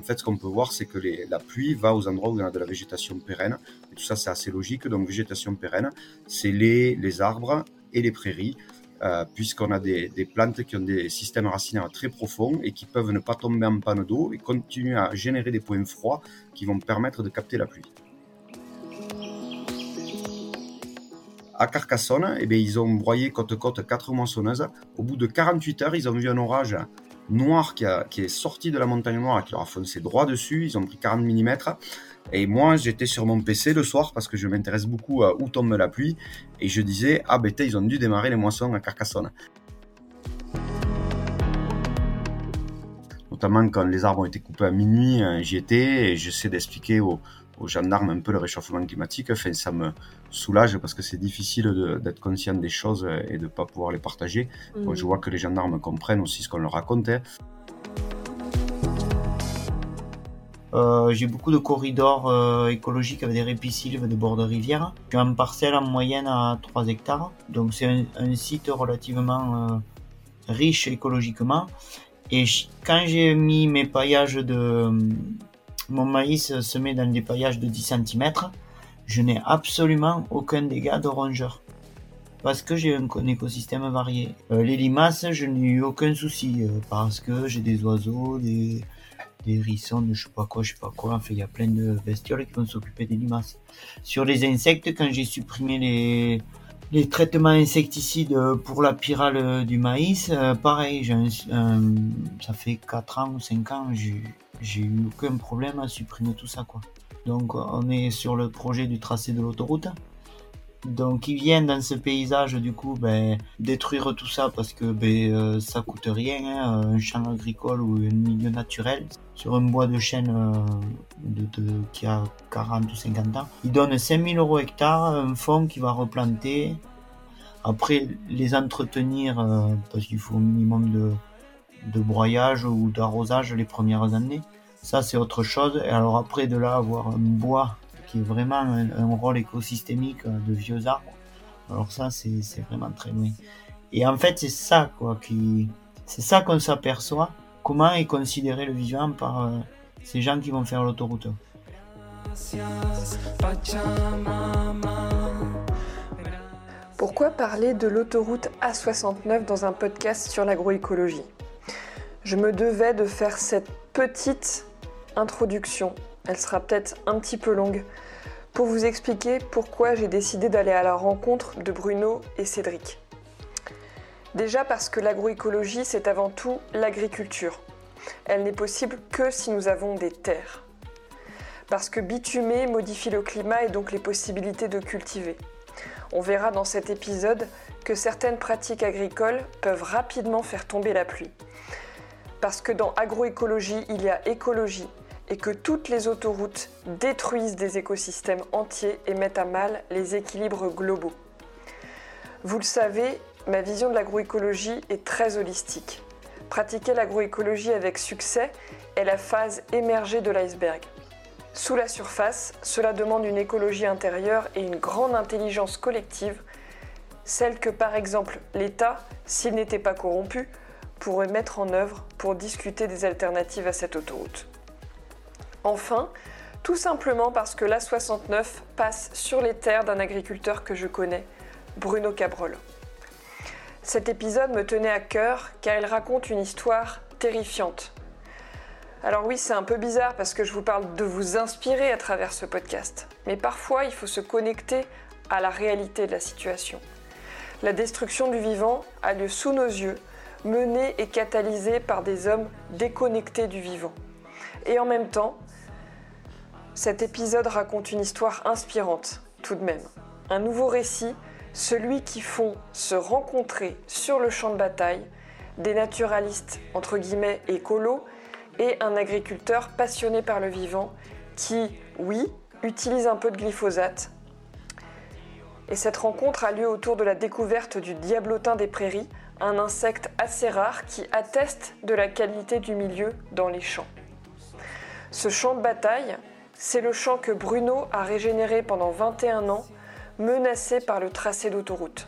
en fait, ce qu'on peut voir, c'est que la pluie va aux endroits où il y a de la végétation pérenne. Et tout ça, c'est assez logique. Donc, végétation pérenne, c'est les, les arbres et les prairies. Euh, puisqu'on a des, plantes qui ont des systèmes racinaires très profonds et qui peuvent ne pas tomber en panne d'eau et continuer à générer des points froids qui vont permettre de capter la pluie. À Carcassonne, eh bien, ils ont broyé côte-côte quatre moissonneuses. Au bout de 48 heures, ils ont vu un orage noir qui, est sorti de la montagne noire et qui leur a foncé droit dessus. Ils ont pris 40 mm. Et moi, j'étais sur mon PC le soir parce que je m'intéresse beaucoup à où tombe la pluie. Et je disais, ah ben, ils ont dû démarrer les moissons à Carcassonne. Notamment quand les arbres ont été coupés à minuit, hein, j'y étais et j'essaie d'expliquer aux, gendarmes un peu le réchauffement climatique. Enfin, ça me soulage parce que c'est difficile d'être conscient des choses et de ne pas pouvoir les partager. Mmh. je vois que les gendarmes comprennent aussi ce qu'on leur racontait. Euh, j'ai beaucoup de corridors euh, écologiques avec des répisylves de bord de rivière. J'ai un parcelle en moyenne à 3 hectares. Donc c'est un, site relativement euh, riche écologiquement. Et quand j'ai mis mes paillages de... Mon maïs semé dans des paillages de 10 cm, je n'ai absolument aucun dégât de rongeurs. Parce que j'ai un, écosystème varié. les limaces, je n'ai eu aucun souci. parce que j'ai des oiseaux, des des hérissons, de je sais pas quoi, je sais pas quoi. Enfin, il y a plein de bestioles qui vont s'occuper des limaces. Sur les insectes, quand j'ai supprimé les, les traitements insecticides pour la pyrale du maïs, euh, pareil, ça fait 4 ans ou 5 ans, j'ai eu aucun problème à supprimer tout ça. quoi. Donc on est sur le projet du tracé de l'autoroute. Donc ils viennent dans ce paysage du coup ben, détruire tout ça parce que ben, euh, ça coûte rien, hein, un champ agricole ou un milieu naturel sur un bois de chêne euh, de, qui a 40 ou 50 ans. Ils donnent 5000 euros hectare, un fonds qui va replanter. Après les entretenir euh, parce qu'il faut au minimum de, de broyage ou d'arrosage les premières années. Ça c'est autre chose. Et alors après de là avoir un bois qui est vraiment un, rôle écosystémique de vieux arbres. Alors ça, c'est vraiment très loin. Et en fait, c'est ça, quoi, qui, c'est ça qu'on s'aperçoit. Comment est considéré le vivant par euh, ces gens qui vont faire l'autoroute. Pourquoi parler de l'autoroute A69 dans un podcast sur l'agroécologie? Je me devais de faire cette petite introduction elle sera peut-être un petit peu longue, pour vous expliquer pourquoi j'ai décidé d'aller à la rencontre de Bruno et Cédric. Déjà parce que l'agroécologie, c'est avant tout l'agriculture. Elle n'est possible que si nous avons des terres. Parce que bitumer modifie le climat et donc les possibilités de cultiver. On verra dans cet épisode que certaines pratiques agricoles peuvent rapidement faire tomber la pluie. Parce que dans agroécologie, il y a écologie, et que toutes les autoroutes détruisent des écosystèmes entiers et mettent à mal les équilibres globaux. Vous le savez, ma vision de l'agroécologie est très holistique. Pratiquer l'agroécologie avec succès est la phase émergée de l'iceberg. Sous la surface, cela demande une écologie intérieure et une grande intelligence collective, celle que par exemple l'État, s'il n'était pas corrompu, pourrait mettre en œuvre pour discuter des alternatives à cette autoroute. Enfin, tout simplement parce que l'A69 passe sur les terres d'un agriculteur que je connais, Bruno Cabrol. Cet épisode me tenait à cœur car il raconte une histoire terrifiante. Alors oui, c'est un peu bizarre parce que je vous parle de vous inspirer à travers ce podcast, mais parfois il faut se connecter à la réalité de la situation. La destruction du vivant a lieu sous nos yeux, menée et catalysée par des hommes déconnectés du vivant. Et en même temps, cet épisode raconte une histoire inspirante, tout de même. Un nouveau récit, celui qui font se rencontrer sur le champ de bataille des naturalistes, entre guillemets, écolos, et un agriculteur passionné par le vivant qui, oui, utilise un peu de glyphosate. Et cette rencontre a lieu autour de la découverte du diablotin des prairies, un insecte assez rare qui atteste de la qualité du milieu dans les champs. Ce champ de bataille, c'est le champ que Bruno a régénéré pendant 21 ans, menacé par le tracé d'autoroute.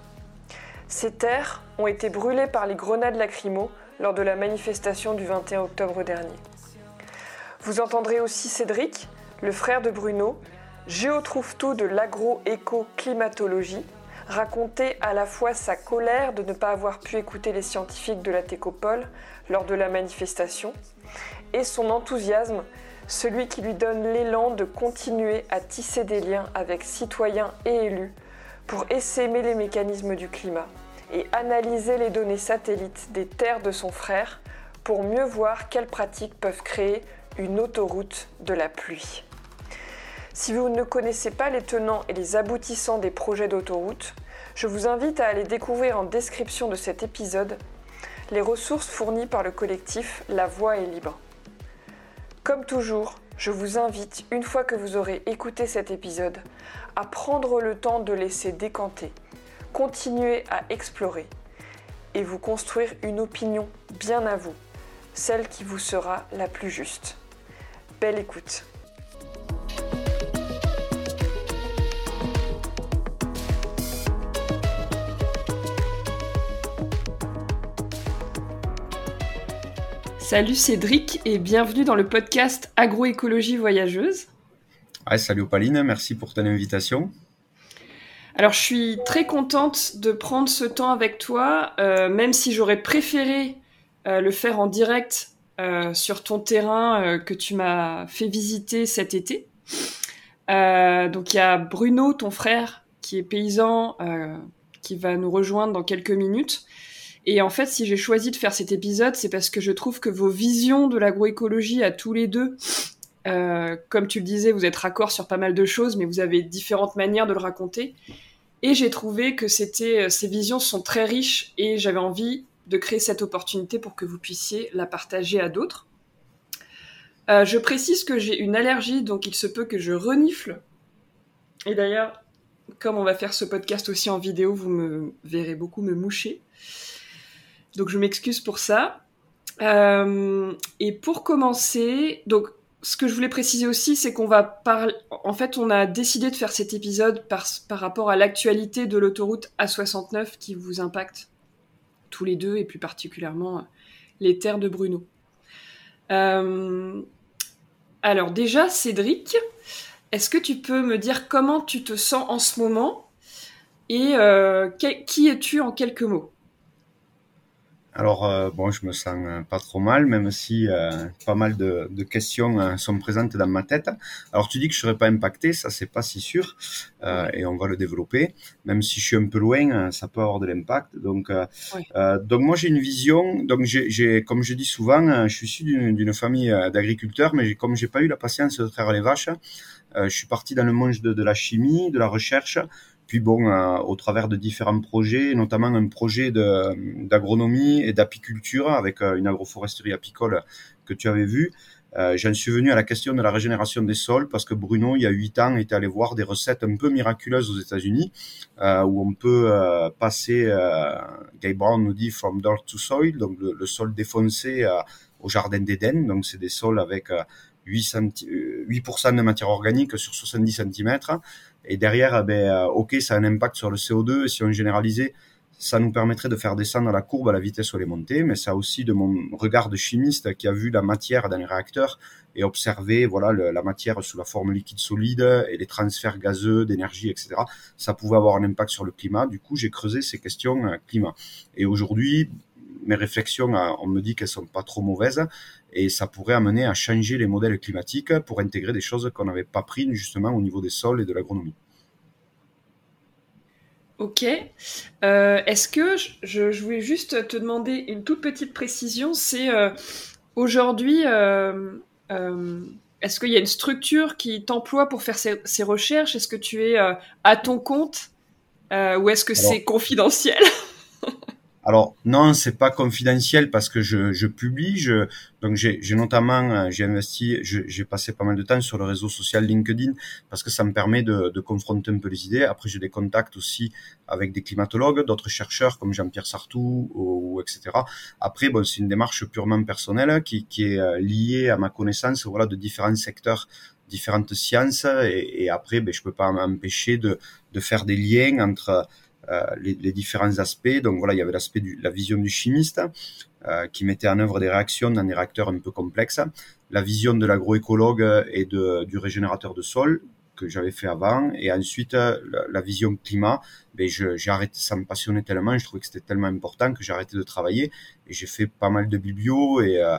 Ces terres ont été brûlées par les grenades lacrymo lors de la manifestation du 21 octobre dernier. Vous entendrez aussi Cédric, le frère de Bruno, géotrouve-tout de l'agro-éco-climatologie, raconter à la fois sa colère de ne pas avoir pu écouter les scientifiques de la Técopole lors de la manifestation et son enthousiasme, celui qui lui donne l'élan de continuer à tisser des liens avec citoyens et élus pour essaimer les mécanismes du climat et analyser les données satellites des terres de son frère pour mieux voir quelles pratiques peuvent créer une autoroute de la pluie. Si vous ne connaissez pas les tenants et les aboutissants des projets d'autoroute, je vous invite à aller découvrir en description de cet épisode les ressources fournies par le collectif La Voix est libre. Comme toujours, je vous invite, une fois que vous aurez écouté cet épisode, à prendre le temps de laisser décanter, continuer à explorer et vous construire une opinion bien à vous, celle qui vous sera la plus juste. Belle écoute. Salut Cédric et bienvenue dans le podcast Agroécologie voyageuse. salut Opaline, merci pour ton invitation. Alors je suis très contente de prendre ce temps avec toi, euh, même si j'aurais préféré euh, le faire en direct euh, sur ton terrain que tu m'as fait visiter cet été. donc il y a Bruno, ton frère, qui est paysan, qui va nous rejoindre dans quelques minutes. Et en fait, si j'ai choisi de faire cet épisode, c'est parce que je trouve que vos visions de l'agroécologie à tous les deux, euh, comme tu le disais, vous êtes raccord sur pas mal de choses, mais vous avez différentes manières de le raconter. Et j'ai trouvé que c'était, euh, ces visions sont très riches et j'avais envie de créer cette opportunité pour que vous puissiez la partager à d'autres. Euh, je précise que j'ai une allergie, donc il se peut que je renifle. Et d'ailleurs, comme on va faire ce podcast aussi en vidéo, vous me verrez beaucoup me moucher. Donc je m'excuse pour ça. Euh, et pour commencer, donc ce que je voulais préciser aussi, c'est qu'on va parler. En fait, on a décidé de faire cet épisode par, rapport à l'actualité de l'autoroute A69 qui vous impacte tous les deux et plus particulièrement les terres de Bruno. Euh, alors déjà, Cédric, est-ce que tu peux me dire comment tu te sens en ce moment et euh, qui es-tu en quelques mots? Alors euh, bon, je me sens euh, pas trop mal, même si euh, pas mal de, de questions sont présentes dans ma tête. Alors tu dis que je serais pas impacté, ça c'est pas si sûr, et on va le développer. Même si je suis un peu loin, ça peut avoir de l'impact. Donc donc moi j'ai une vision. Donc j'ai, comme je dis souvent, je suis issu d'une famille d'agriculteurs, mais comme j'ai pas eu la patience de traire les vaches, je suis parti dans le monde de, de la chimie, de la recherche puis bon, euh, au travers de différents projets, notamment un projet d'agronomie et d'apiculture avec euh, une agroforesterie apicole que tu avais vu, euh, j'en suis venu à la question de la régénération des sols parce que Bruno, il y a huit ans, était allé voir des recettes un peu miraculeuses aux États-Unis où on peut passer, Guy Brown nous dit, from dirt to soil, donc le, sol défoncé au jardin d'Éden. Donc c'est des sols avec 8, 8% de matière organique sur 70 cm. Et derrière, eh ben, euh, ok, ça a un impact sur le CO2. Et si on généralisait, ça nous permettrait de faire descendre la courbe à la vitesse où elle est montée. Mais ça aussi, de mon regard de chimiste qui a vu la matière dans les réacteurs et observé voilà la matière sous la forme liquide solide et les transferts gazeux d'énergie, etc. Ça pouvait avoir un impact sur le climat. Du coup, j'ai creusé ces questions euh, climat. Et aujourd'hui, mes réflexions, euh, on me dit qu'elles sont pas trop mauvaises et ça pourrait amener à changer les modèles climatiques pour intégrer des choses qu'on n'avait pas prises justement au niveau des sols et de l'agronomie. Ok. Euh, est-ce que je, voulais juste te demander une toute petite précision C'est euh, aujourd'hui, est-ce qu'il y a une structure qui t'emploie pour faire ces, recherches? Est-ce que tu es à ton compte? Ou est-ce que c'est confidentiel? alors non, c'est pas confidentiel parce que je, je publie. Je, donc j'ai notamment euh, j'ai investi, j'ai passé pas mal de temps sur le réseau social LinkedIn parce que ça me permet de, de confronter un peu les idées. Après j'ai des contacts aussi avec des climatologues, d'autres chercheurs comme Jean-Pierre Sartou ou, etc. Après bon c'est une démarche purement personnelle qui, qui est euh, liée à ma connaissance voilà de différents secteurs différentes sciences et, et après ben, je peux pas m'empêcher de, de faire des liens entre les, les, différents aspects. Donc voilà, il y avait l'aspect de la vision du chimiste euh, qui mettait en œuvre des réactions dans des réacteurs un peu complexes. la vision de l'agroécologue et de, du régénérateur de sol que j'avais fait avant. Et ensuite, la, vision climat, ben j'ai arrêté, ça me passionnait tellement, je trouvais que c'était tellement important que j'ai arrêté de travailler. Et j'ai fait pas mal de biblio et euh, euh,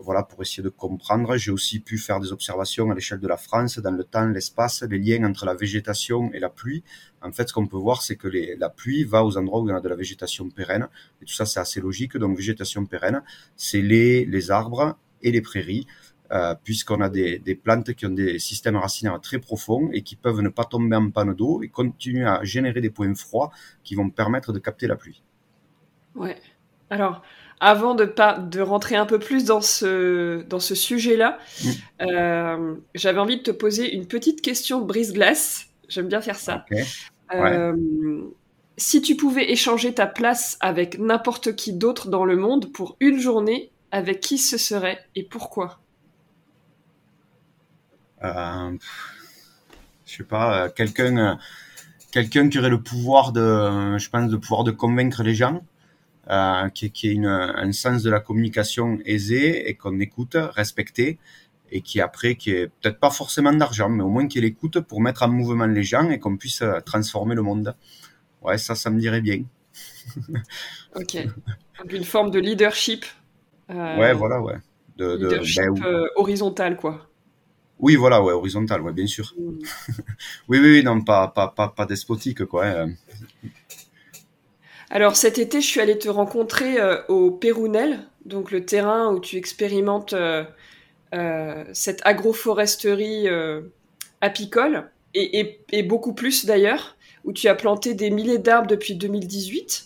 voilà pour essayer de comprendre. J'ai aussi pu faire des observations à l'échelle de la France, dans le temps, l'espace, les liens entre la végétation et la pluie. En fait, ce qu'on peut voir, c'est que la pluie va aux endroits où il y a de la végétation pérenne. Et tout ça, c'est assez logique. Donc, végétation pérenne, c'est les, arbres et les prairies. Euh, puisqu'on a des, des, plantes qui ont des systèmes racinaires très profonds et qui peuvent ne pas tomber en panne d'eau et continuer à générer des points froids qui vont permettre de capter la pluie. Ouais. Alors, avant de, pas, de rentrer un peu plus dans ce, dans ce sujet-là, mm. euh, j'avais envie de te poser une petite question brise-glace. J'aime bien faire ça. Euh, si tu pouvais échanger ta place avec n'importe qui d'autre dans le monde pour une journée, avec qui ce serait et pourquoi? Euh, Je sais pas, quelqu'un quelqu'un qui aurait le pouvoir de, je pense, de pouvoir de convaincre les gens euh, qui, qui a une, un sens de la communication aisé et qu'on écoute, respecté, et qui après, qui est peut-être pas forcément d'argent, mais au moins qu'il écoute pour mettre en mouvement les gens et qu'on puisse euh, transformer le monde. Ouais, ça, ça me dirait bien. ok. Donc une forme de leadership. Euh, ouais, voilà, ouais. De, leadership ben, euh, horizontal, quoi. Oui, voilà, ouais, horizontal, ouais, bien sûr. Mm. oui, oui, oui, non, pas, pas, pas, pas despotique, quoi. Hein. Alors cet été, je suis allée te rencontrer euh, au Pérounel, donc le terrain où tu expérimentes euh, euh, cette agroforesterie apicole, et, beaucoup plus d'ailleurs, où tu as planté des milliers d'arbres depuis 2018.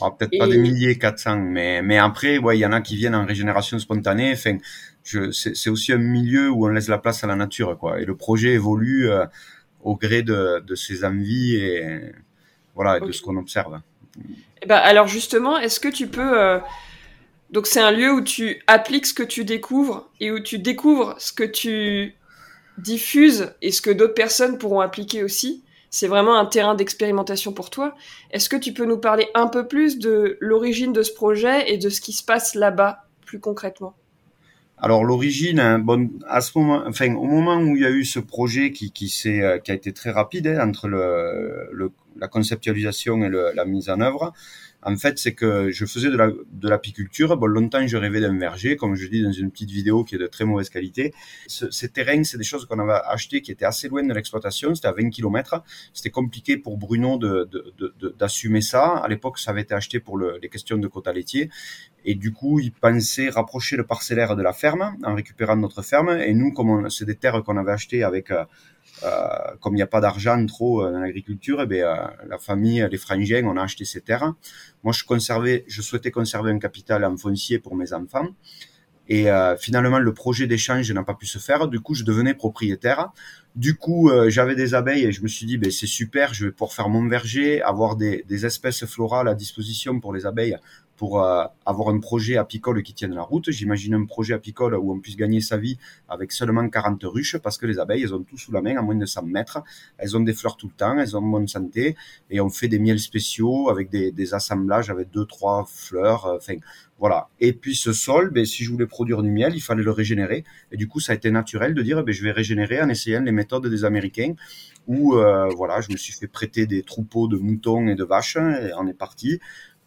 Ah, peut-être pas des milliers, 400, mais, mais après, il y en a qui viennent en régénération spontanée. Enfin, c'est aussi un milieu où on laisse la place à la nature, quoi. Et le projet évolue au gré de, ses envies et voilà, de ce qu'on observe. Eh ben, alors justement, est-ce que tu peux... Euh, donc c'est un lieu où tu appliques ce que tu découvres et où tu découvres ce que tu diffuses et ce que d'autres personnes pourront appliquer aussi? C'est vraiment un terrain d'expérimentation pour toi. Est-ce que tu peux nous parler un peu plus de l'origine de ce projet et de ce qui se passe là-bas plus concrètement? Alors l'origine, hein, à ce moment, enfin au moment où il y a eu ce projet qui qui euh, qui a été très rapide hein, entre le, la conceptualisation et la mise en œuvre, en fait, c'est que je faisais de, la, de l'apiculture. Bon, longtemps, je rêvais d'un verger, comme je dis dans une petite vidéo qui est de très mauvaise qualité. Ce, ces terrains, c'est des choses qu'on avait achetées qui étaient assez loin de l'exploitation. C'était à 20 km. C'était compliqué pour Bruno de, de, de, d'assumer ça. À l'époque, ça avait été acheté pour le, les questions de quotas laitiers. Et du coup, il pensait rapprocher le parcellaire de la ferme en récupérant notre ferme. Et nous, comme c'est des terres qu'on avait achetées avec euh, comme il n'y a pas d'argent trop euh, dans l'agriculture, eh bien, euh, la famille, les frangins, on a acheté ces terres. Moi, je conservais, je souhaitais conserver un capital en foncier pour mes enfants. Et finalement, le projet d'échange n'a pas pu se faire. Du coup, je devenais propriétaire. Du coup, j'avais des abeilles et je me suis dit, ben, c'est super, je vais pouvoir faire mon verger, avoir des espèces florales à disposition pour les abeilles pour euh, avoir un projet apicole qui tienne la route. J'imagine un projet apicole où on puisse gagner sa vie avec seulement 40 ruches parce que les abeilles, elles ont tout sous la main à moins de 100 mètres. Elles ont des fleurs tout le temps, elles ont bonne santé et on fait des miels spéciaux avec des, assemblages avec deux, trois fleurs. Euh, enfin, voilà. Et puis ce sol, ben, si je voulais produire du miel, il fallait le régénérer. Et du coup, ça a été naturel de dire, ben, je vais régénérer en essayant les méthodes des Américains où euh, voilà, je me suis fait prêter des troupeaux de moutons et de vaches et on est parti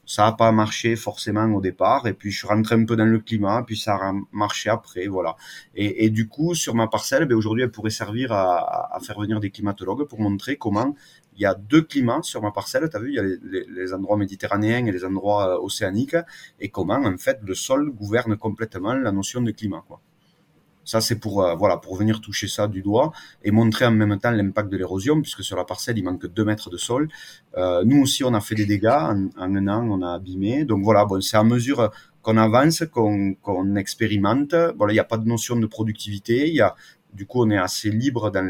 ça a pas marché forcément au départ et puis je suis rentré un peu dans le climat puis ça a marché après voilà. Et, du coup sur ma parcelle ben aujourd'hui elle pourrait servir à, faire venir des climatologues pour montrer comment il y a deux climats sur ma parcelle. Tu vu il y a les, les, endroits méditerranéens et les endroits euh, océaniques et comment en fait le sol gouverne complètement la notion de climat quoi ça, c'est pour euh, voilà pour venir toucher ça du doigt et montrer en même temps l'impact de l'érosion, puisque sur la parcelle, il manque 2 mètres de sol. Euh, nous aussi, on a fait des dégâts. En, un an, on a abîmé. Donc voilà, bon, c'est à mesure qu'on avance, qu'on qu'on expérimente. Voilà, il n'y a pas de notion de productivité. Il y a du coup, on est assez libre dans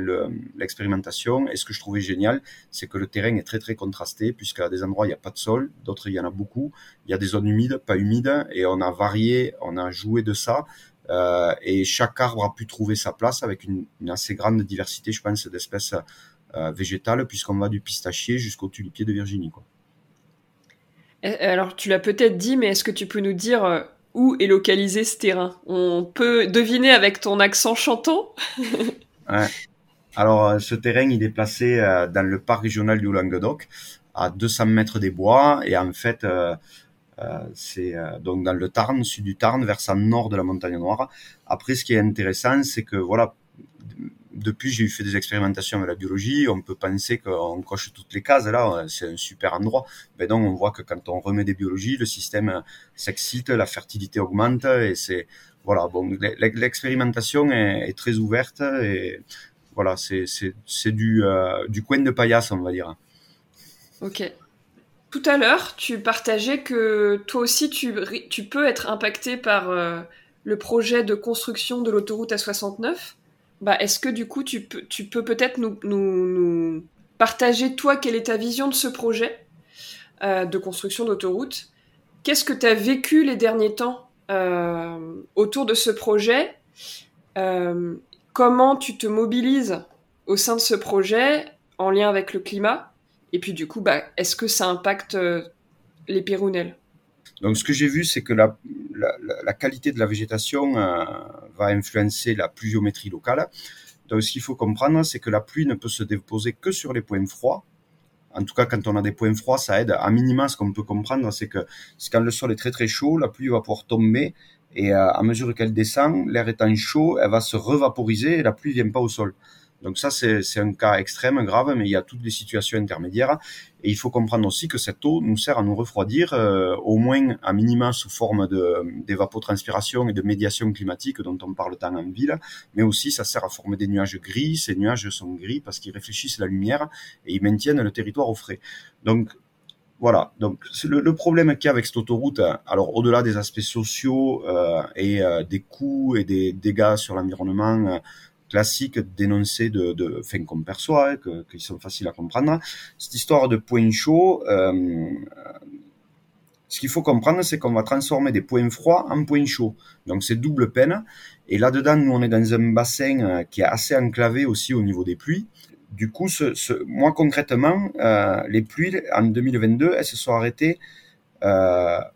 l'expérimentation. Et ce que je trouvais génial, c'est que le terrain est très très contrasté, puisqu'à des endroits il n'y a pas de sol, d'autres il y en a beaucoup. Il y a des zones humides, pas humides, et on a varié, on a joué de ça. Euh, et chaque arbre a pu trouver sa place avec une, une assez grande diversité, je pense, d'espèces euh, végétales, puisqu'on va du pistachier jusqu'au tulipier de Virginie. Quoi. Alors, tu l'as peut-être dit, mais est-ce que tu peux nous dire euh, où est localisé ce terrain? On peut deviner avec ton accent chantant? Ouais. Alors, euh, ce terrain, il est placé euh, dans le parc régional du Languedoc, à 200 mètres des bois, et en fait, euh, c'est donc dans le Tarn, sud du Tarn, versant nord de la Montagne Noire. Après, ce qui est intéressant, c'est que voilà, depuis, j'ai fait des expérimentations avec la biologie. On peut penser qu'on coche toutes les cases. Là, c'est un super endroit. Mais donc, on voit que quand on remet des biologies, le système s'excite, la fertilité augmente. Et c'est voilà. Bon, l'expérimentation est, très ouverte et voilà, c'est du euh, du coin de paillasse, on va dire. Ok. Tout à l'heure, tu partageais que toi aussi, tu, peux être impacté par euh, le projet de construction de l'autoroute A69. Bah, Est-ce que du coup, tu peux, peut-être nous, nous, partager, toi, quelle est ta vision de ce projet euh, de construction d'autoroute? Qu'est-ce que tu as vécu les derniers temps euh, autour de ce projet? Comment tu te mobilises au sein de ce projet en lien avec le climat? Et puis du coup, bah, est-ce que ça impacte les Pérounelles donc, ce que j'ai vu, c'est que la, qualité de la végétation euh, va influencer la pluviométrie locale. Donc, ce qu'il faut comprendre, c'est que la pluie ne peut se déposer que sur les points froids. En tout cas, quand on a des points froids, ça aide. À minima, ce qu'on peut comprendre, c'est que quand le sol est très très chaud, la pluie va pouvoir tomber et euh, à mesure qu'elle descend, l'air étant chaud, elle va se revaporiser et la pluie vient pas au sol. Donc ça, c'est un cas extrême, grave, mais il y a toutes les situations intermédiaires. Et il faut comprendre aussi que cette eau nous sert à nous refroidir, euh, au moins à minima sous forme d'évapotranspiration et de médiation climatique dont on parle tant en ville, mais aussi ça sert à former des nuages gris. Ces nuages sont gris parce qu'ils réfléchissent la lumière et ils maintiennent le territoire au frais. Donc voilà, donc le, le, problème qu'il y a avec cette autoroute, alors au-delà des aspects sociaux euh, et euh, des coûts et des dégâts sur l'environnement, classique dénoncé de, de qu'on perçoit, hein, sont faciles à comprendre. Cette histoire de points chauds, euh, ce qu'il faut comprendre, c'est qu'on va transformer des points froids en points chauds. Donc c'est double peine. Et là-dedans, nous, on est dans un bassin euh, qui est assez enclavé aussi au niveau des pluies. Du coup, ce, moi concrètement, euh, les pluies en 2022, elles se sont arrêtées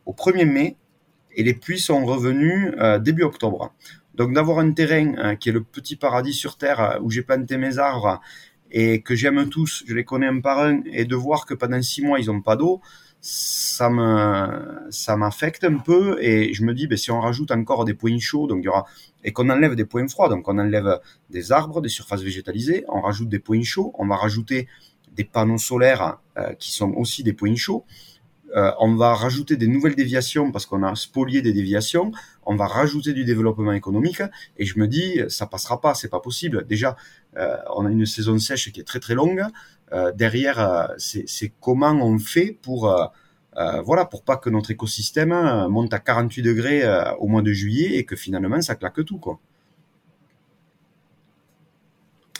au 1er mai et les pluies sont revenues début octobre. Donc d'avoir un terrain hein, qui est le petit paradis sur terre euh, où j'ai planté mes arbres et que j'aime tous, je les connais un par un, et de voir que pendant six mois ils n'ont pas d'eau, ça me ça m'affecte un peu et je me dis ben, si on rajoute encore des points chauds donc y aura et qu'on enlève des points froids donc on enlève des arbres des surfaces végétalisées on rajoute des points chauds on va rajouter des panneaux solaires euh, qui sont aussi des points chauds euh, on va rajouter des nouvelles déviations parce qu'on a spolié des déviations, on va rajouter du développement économique et je me dis ça passera pas, c'est pas possible. Déjà, euh, on a une saison sèche qui est très très longue. Euh, derrière, c'est comment on fait pour voilà pour pas que notre écosystème monte à 48 degrés au mois de juillet et que finalement ça claque tout quoi.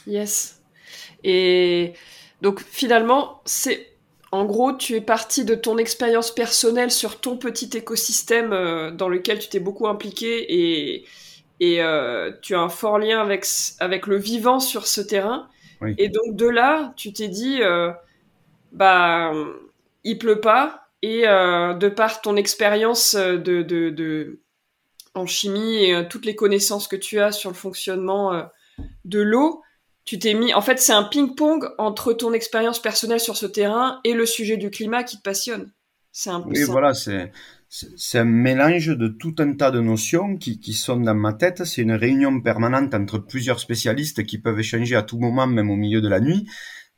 Yes. Et donc finalement, c'est en gros, tu es parti de ton expérience personnelle sur ton petit écosystème euh, dans lequel tu t'es beaucoup impliqué et, et euh, tu as un fort lien avec, avec le vivant sur ce terrain. Oui. Et donc de là, tu t'es dit, euh, bah, il pleut pas. Et euh, de par ton expérience de, de, de, en chimie et toutes les connaissances que tu as sur le fonctionnement de l'eau, tu t'es mis. En fait, c'est un ping-pong entre ton expérience personnelle sur ce terrain et le sujet du climat qui te passionne. C'est un peu Oui, ça. voilà, c'est c'est un mélange de tout un tas de notions qui, qui sont dans ma tête. C'est une réunion permanente entre plusieurs spécialistes qui peuvent échanger à tout moment, même au milieu de la nuit.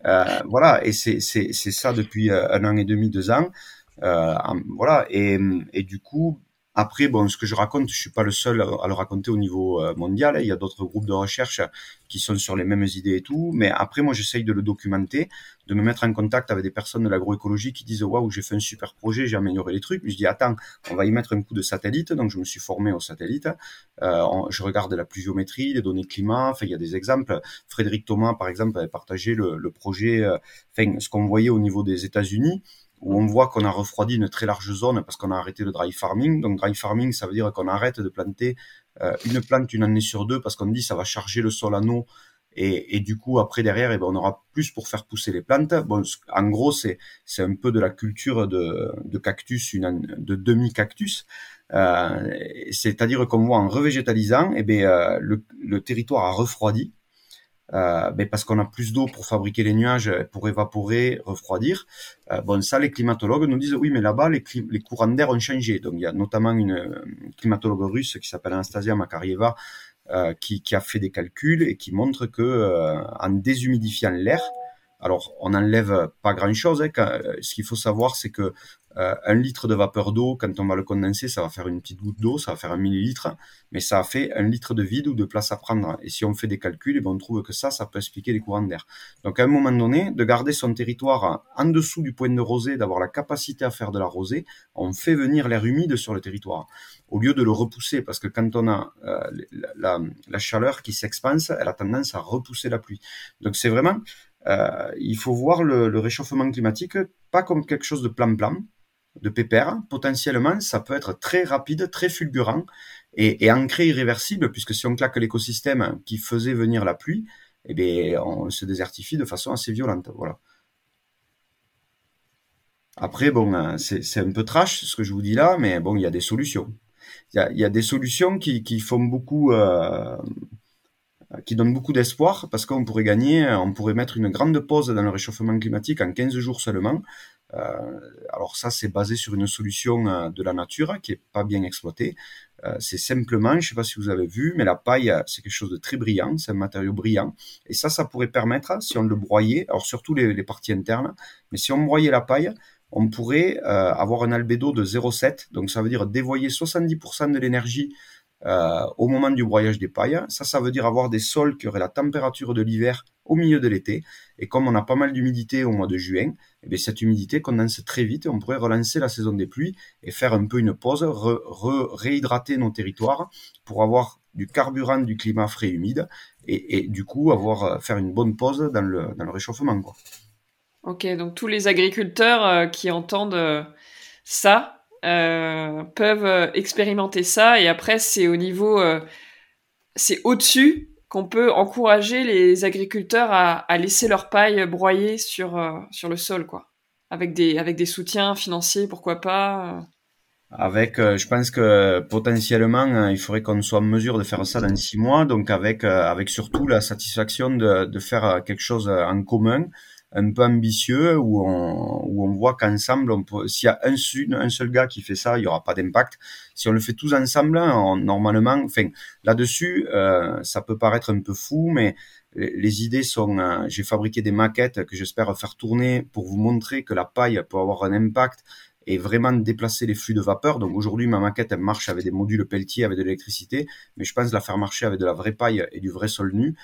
Euh, voilà, et c'est c'est c'est ça depuis euh, un an et demi, deux ans. Euh, voilà, et, et du coup, après, bon, ce que je raconte, je suis pas le seul à le raconter au niveau euh, mondial. Il y a d'autres groupes de recherche qui sont sur les mêmes idées et tout. Mais après, moi, j'essaye de le documenter, de me mettre en contact avec des personnes de l'agroécologie qui disent waouh, j'ai fait un super projet, j'ai amélioré les trucs. Je dis attends, on va y mettre un coup de satellite. Donc, je me suis formé au satellite. Euh, je regarde la pluviométrie, les données climat. Enfin, il y a des exemples. Frédéric Thomas, par exemple, avait partagé le, le projet. Euh, enfin, ce qu'on voyait au niveau des États-Unis où on voit qu'on a refroidi une très large zone parce qu'on a arrêté le dry farming. Donc dry farming, ça veut dire qu'on arrête de planter euh, une plante une année sur deux parce qu'on dit ça va charger le sol en eau et, et du coup après derrière eh ben, on aura plus pour faire pousser les plantes. Bon, en gros c'est c'est un peu de la culture de, de cactus, une, de demi cactus. C'est-à-dire qu'on voit en revégétalisant, eh bien, le, le, territoire a refroidi euh, ben parce qu'on a plus d'eau pour fabriquer les nuages, pour évaporer, refroidir. Euh, bon, ça, les climatologues nous disent oui, mais là-bas, les, courants d'air ont changé. Donc, il y a notamment une, climatologue russe qui s'appelle Anastasia Makarieva euh, qui, a fait des calculs et qui montre que euh, en déshumidifiant l'air, alors on n'enlève pas grand-chose. Hein, euh, ce qu'il faut savoir, c'est que euh, un litre de vapeur d'eau, quand on va le condenser, ça va faire une petite goutte d'eau, ça va faire un millilitre, mais ça a fait un litre de vide ou de place à prendre. Et si on fait des calculs, eh ben, on trouve que ça, ça peut expliquer les courants d'air. Donc à un moment donné, de garder son territoire en dessous du point de rosée, d'avoir la capacité à faire de la rosée, on fait venir l'air humide sur le territoire, au lieu de le repousser, parce que quand on a euh, la, chaleur qui s'expanse, elle a tendance à repousser la pluie. Donc c'est vraiment... Euh, il faut voir le, le réchauffement climatique pas comme quelque chose de plan-plan, de pépère, potentiellement, ça peut être très rapide, très fulgurant et, ancré irréversible, puisque si on claque l'écosystème qui faisait venir la pluie, eh bien, on se désertifie de façon assez violente. Voilà. Après, bon, euh, c'est un peu trash ce que je vous dis là, mais bon, il y a des solutions. Il y a, des solutions qui, font beaucoup, euh, qui donnent beaucoup d'espoir parce qu'on pourrait gagner, on pourrait mettre une grande pause dans le réchauffement climatique en 15 jours seulement alors ça, c'est basé sur une solution euh, de la nature qui est pas bien exploitée. Euh, c'est simplement, je sais pas si vous avez vu, mais la paille, c'est quelque chose de très brillant, c'est un matériau brillant. Et ça, ça pourrait permettre, si on le broyait, alors surtout les, les parties internes, mais si on broyait la paille, on pourrait avoir un albédo de 0,7, donc ça veut dire dévoyer 70% de l'énergie euh, au moment du broyage des pailles. Ça, ça veut dire avoir des sols qui auraient la température de l'hiver au milieu de l'été. Et comme on a pas mal d'humidité au mois de juin, eh bien, cette humidité condense très vite et on pourrait relancer la saison des pluies et faire un peu une pause, réhydrater nos territoires pour avoir du carburant du climat frais et humide et, du coup avoir euh, faire une bonne pause dans le, réchauffement. Quoi. Ok, donc tous les agriculteurs euh, qui entendent ça peuvent expérimenter ça et après c'est au niveau, c'est au-dessus qu'on peut encourager les agriculteurs à, laisser leur paille broyer sur, euh, sur le sol, quoi. Avec des, avec des soutiens financiers, pourquoi pas. Euh. Avec, euh, je pense que potentiellement, il faudrait qu'on soit en mesure de faire ça dans six mois, donc avec, avec surtout la satisfaction de, de faire quelque chose en commun, un peu ambitieux où on, où on voit qu'ensemble, s'il y a un, un seul gars qui fait ça, il y aura pas d'impact. Si on le fait tous ensemble, on, normalement, enfin, là-dessus, euh, ça peut paraître un peu fou, mais les idées sont, euh, j'ai fabriqué des maquettes que j'espère faire tourner pour vous montrer que la paille peut avoir un impact et vraiment déplacer les flux de vapeur. Donc aujourd'hui, ma maquette, elle marche avec des modules Pelletier, avec de l'électricité, mais je pense la faire marcher avec de la vraie paille et du vrai sol nu.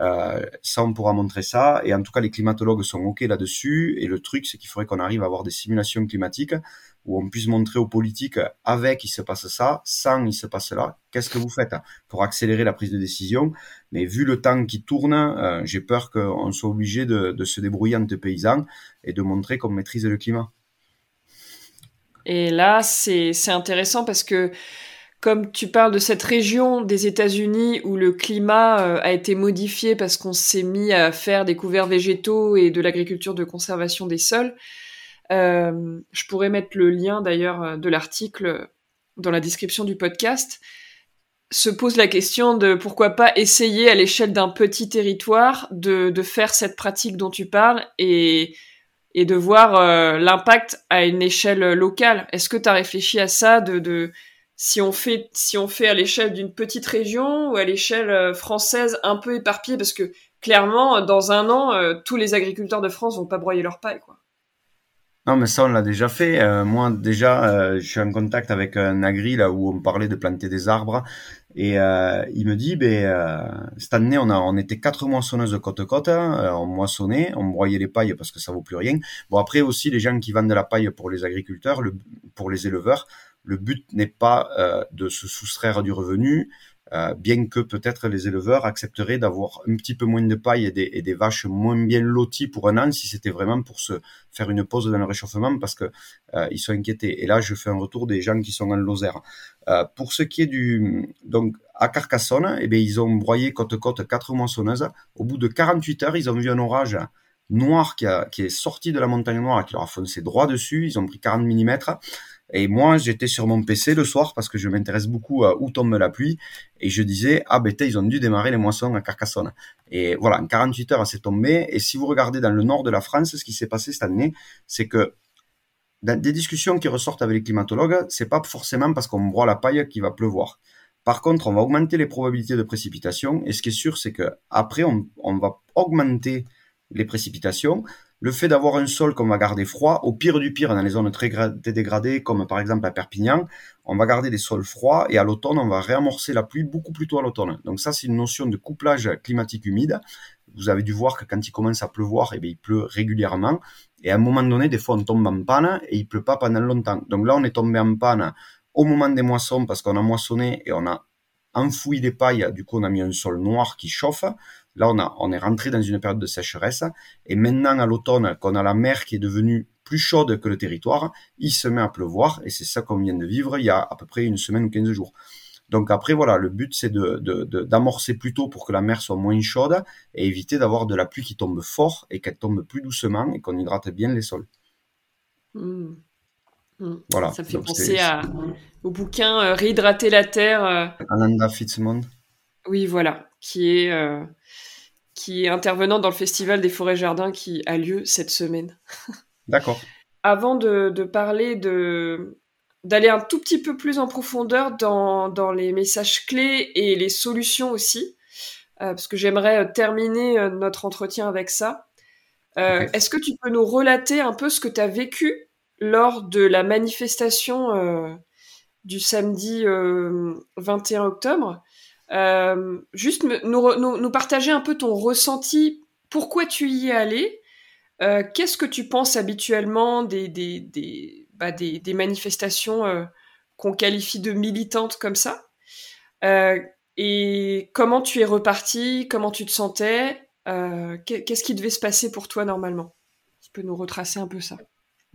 Euh, ça, on pourra montrer ça. Et en tout cas, les climatologues sont OK là-dessus. Et le truc, c'est qu'il faudrait qu'on arrive à avoir des simulations climatiques où on puisse montrer aux politiques avec il se passe ça, sans il se passe là. Qu'est-ce que vous faites pour accélérer la prise de décision? Mais vu le temps qui tourne, euh, j'ai peur qu'on soit obligé de, se débrouiller entre paysans et de montrer qu'on maîtrise le climat. Et là, c'est intéressant parce que comme tu parles de cette région des États-Unis où le climat euh, a été modifié parce qu'on s'est mis à faire des couverts végétaux et de l'agriculture de conservation des sols, euh, je pourrais mettre le lien d'ailleurs euh, de l'article dans la description du podcast, se pose la question de pourquoi pas essayer à l'échelle d'un petit territoire de, faire cette pratique dont tu parles et, et de voir l'impact à une échelle locale. Est-ce que tu as réfléchi à ça de si on fait si on fait à l'échelle d'une petite région ou à l'échelle euh, française un peu éparpillée parce que clairement dans un an euh, tous les agriculteurs de France vont pas broyer leur paille quoi. Non mais ça on l'a déjà fait. Euh, moi déjà je suis en contact avec un agri là où on parlait de planter des arbres et il me dit ben cette année on a on était quatre moissonneuses côte côte, hein, on moissonnait, on broyait les pailles parce que ça vaut plus rien. Bon après aussi les gens qui vendent de la paille pour les agriculteurs, le, pour les éleveurs, le but n'est pas euh, de se soustraire du revenu, euh, bien que peut-être les éleveurs accepteraient d'avoir un petit peu moins de paille et des, vaches moins bien loties pour un an si c'était vraiment pour se faire une pause dans le réchauffement parce que euh, ils sont inquiétés. Et là, je fais un retour des gens qui sont en Lozère. pour ce qui est du donc à Carcassonne, eh bien, ils ont broyé côte-côte quatre moissonneuses. Au bout de 48 heures, ils ont vu un orage noir qui, a, qui est sorti de la montagne noire et qui leur a foncé droit dessus. Ils ont pris 40 mm Et moi, j'étais sur mon PC le soir parce que je m'intéresse beaucoup à où tombe la pluie. Et je disais, ah ben, ils ont dû démarrer les moissons à Carcassonne. Et voilà, en 48 heures, c'est tombé. Et si vous regardez dans le nord de la France, ce qui s'est passé cette année, c'est que dans des discussions qui ressortent avec les climatologues, c'est pas forcément parce qu'on broie la paille qu'il va pleuvoir. Par contre, on va augmenter les probabilités de précipitation. Et ce qui est sûr, c'est que après, on, on va augmenter les précipitations le fait d'avoir un sol qu'on va garder froid, au pire du pire, dans les zones très dégradées, comme par exemple à Perpignan, on va garder des sols froids et à l'automne, on va réamorcer la pluie beaucoup plus tôt à l'automne. Donc ça, c'est une notion de couplage climatique humide. Vous avez dû voir que quand il commence à pleuvoir, eh bien, il pleut régulièrement. Et à un moment donné, des fois, on tombe en panne et il pleut pas pendant longtemps. Donc là, on est tombé en panne au moment des moissons parce qu'on a moissonné et on a enfoui des pailles. Du coup, on a mis un sol noir qui chauffe. Là, on, a, on est rentré dans une période de sécheresse. Et maintenant, à l'automne, qu'on a la mer qui est devenue plus chaude que le territoire, il se met à pleuvoir. Et c'est ça qu'on vient de vivre il y a à peu près une semaine ou 15 jours. Donc après, voilà, le but, c'est d'amorcer de, de, plus tôt pour que la mer soit moins chaude et éviter d'avoir de la pluie qui tombe fort et qu'elle tombe plus doucement et qu'on hydrate bien les sols. Mmh. Mmh. Voilà. Ça fait penser à, au bouquin euh, Réhydrater la Terre. Euh... Ananda Fitzmond. Oui, voilà, qui est euh, qui est intervenant dans le Festival des Forêts Jardins qui a lieu cette semaine. D'accord. Avant de, parler de d'aller un tout petit peu plus en profondeur dans, dans les messages clés et les solutions aussi, euh, parce que j'aimerais euh, terminer euh, notre entretien avec ça. Est-ce que tu peux nous relater un peu ce que tu as vécu lors de la manifestation du samedi 21 octobre? Euh, juste nous, nous, partager un peu ton ressenti, pourquoi tu y es allé, euh, qu'est-ce que tu penses habituellement des, des, des, bah, manifestations euh, qu'on qualifie de militantes comme ça? Et comment tu es reparti, comment tu te sentais, qu'est-ce qui devait se passer pour toi normalement? Tu peux nous retracer un peu ça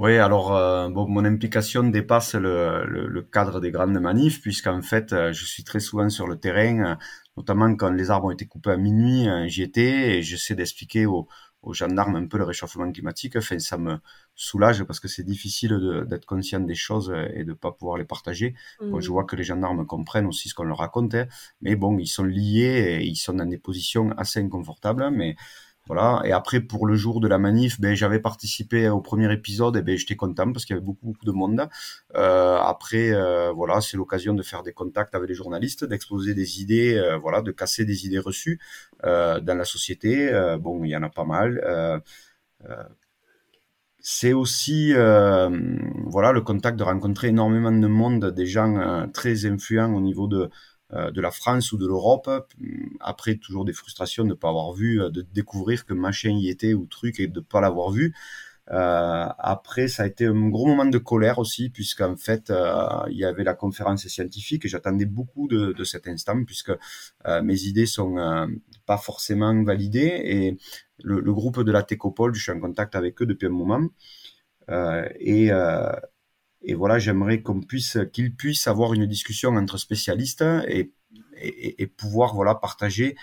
oui, alors euh, bon, mon implication dépasse le, le, cadre des grandes manifs, puisqu'en fait, euh, je suis très souvent sur le terrain, euh, notamment quand les arbres ont été coupés à minuit, j'y étais, et j'essaie d'expliquer aux, aux, gendarmes un peu le réchauffement climatique. Enfin, ça me soulage parce que c'est difficile d'être conscient des choses et de pas pouvoir les partager. Bon, je mmh. vois que les gendarmes comprennent aussi ce qu'on leur raconte, hein, mais bon, ils sont liés et ils sont dans des positions assez inconfortables, mais Et après, pour le jour de la manif, ben, j'avais participé au premier épisode et ben, j'étais content parce qu'il y avait beaucoup, beaucoup de monde. Euh, après, euh, voilà, c'est l'occasion de faire des contacts avec les journalistes, d'exposer des idées, euh, voilà, de casser des idées reçues dans la société. Bon, il y en a pas mal. C'est aussi voilà le contact de rencontrer énormément de monde, des gens très influents au niveau de de la France ou de l'Europe. Après, toujours des frustrations de ne pas avoir vu, euh, de découvrir que machin y était ou truc et de ne pas l'avoir vu. Euh, après, ça a été un gros moment de colère aussi, puisqu'en fait, euh, il y avait la conférence scientifique et j'attendais beaucoup de, de, cet instant, puisque euh, mes idées sont pas forcément validées. Et le, le, groupe de la Técopole, je suis en contact avec eux depuis un moment. et, et voilà, j'aimerais qu'on puisse, qu'ils puissent avoir une discussion entre spécialistes et, et, et pouvoir voilà partager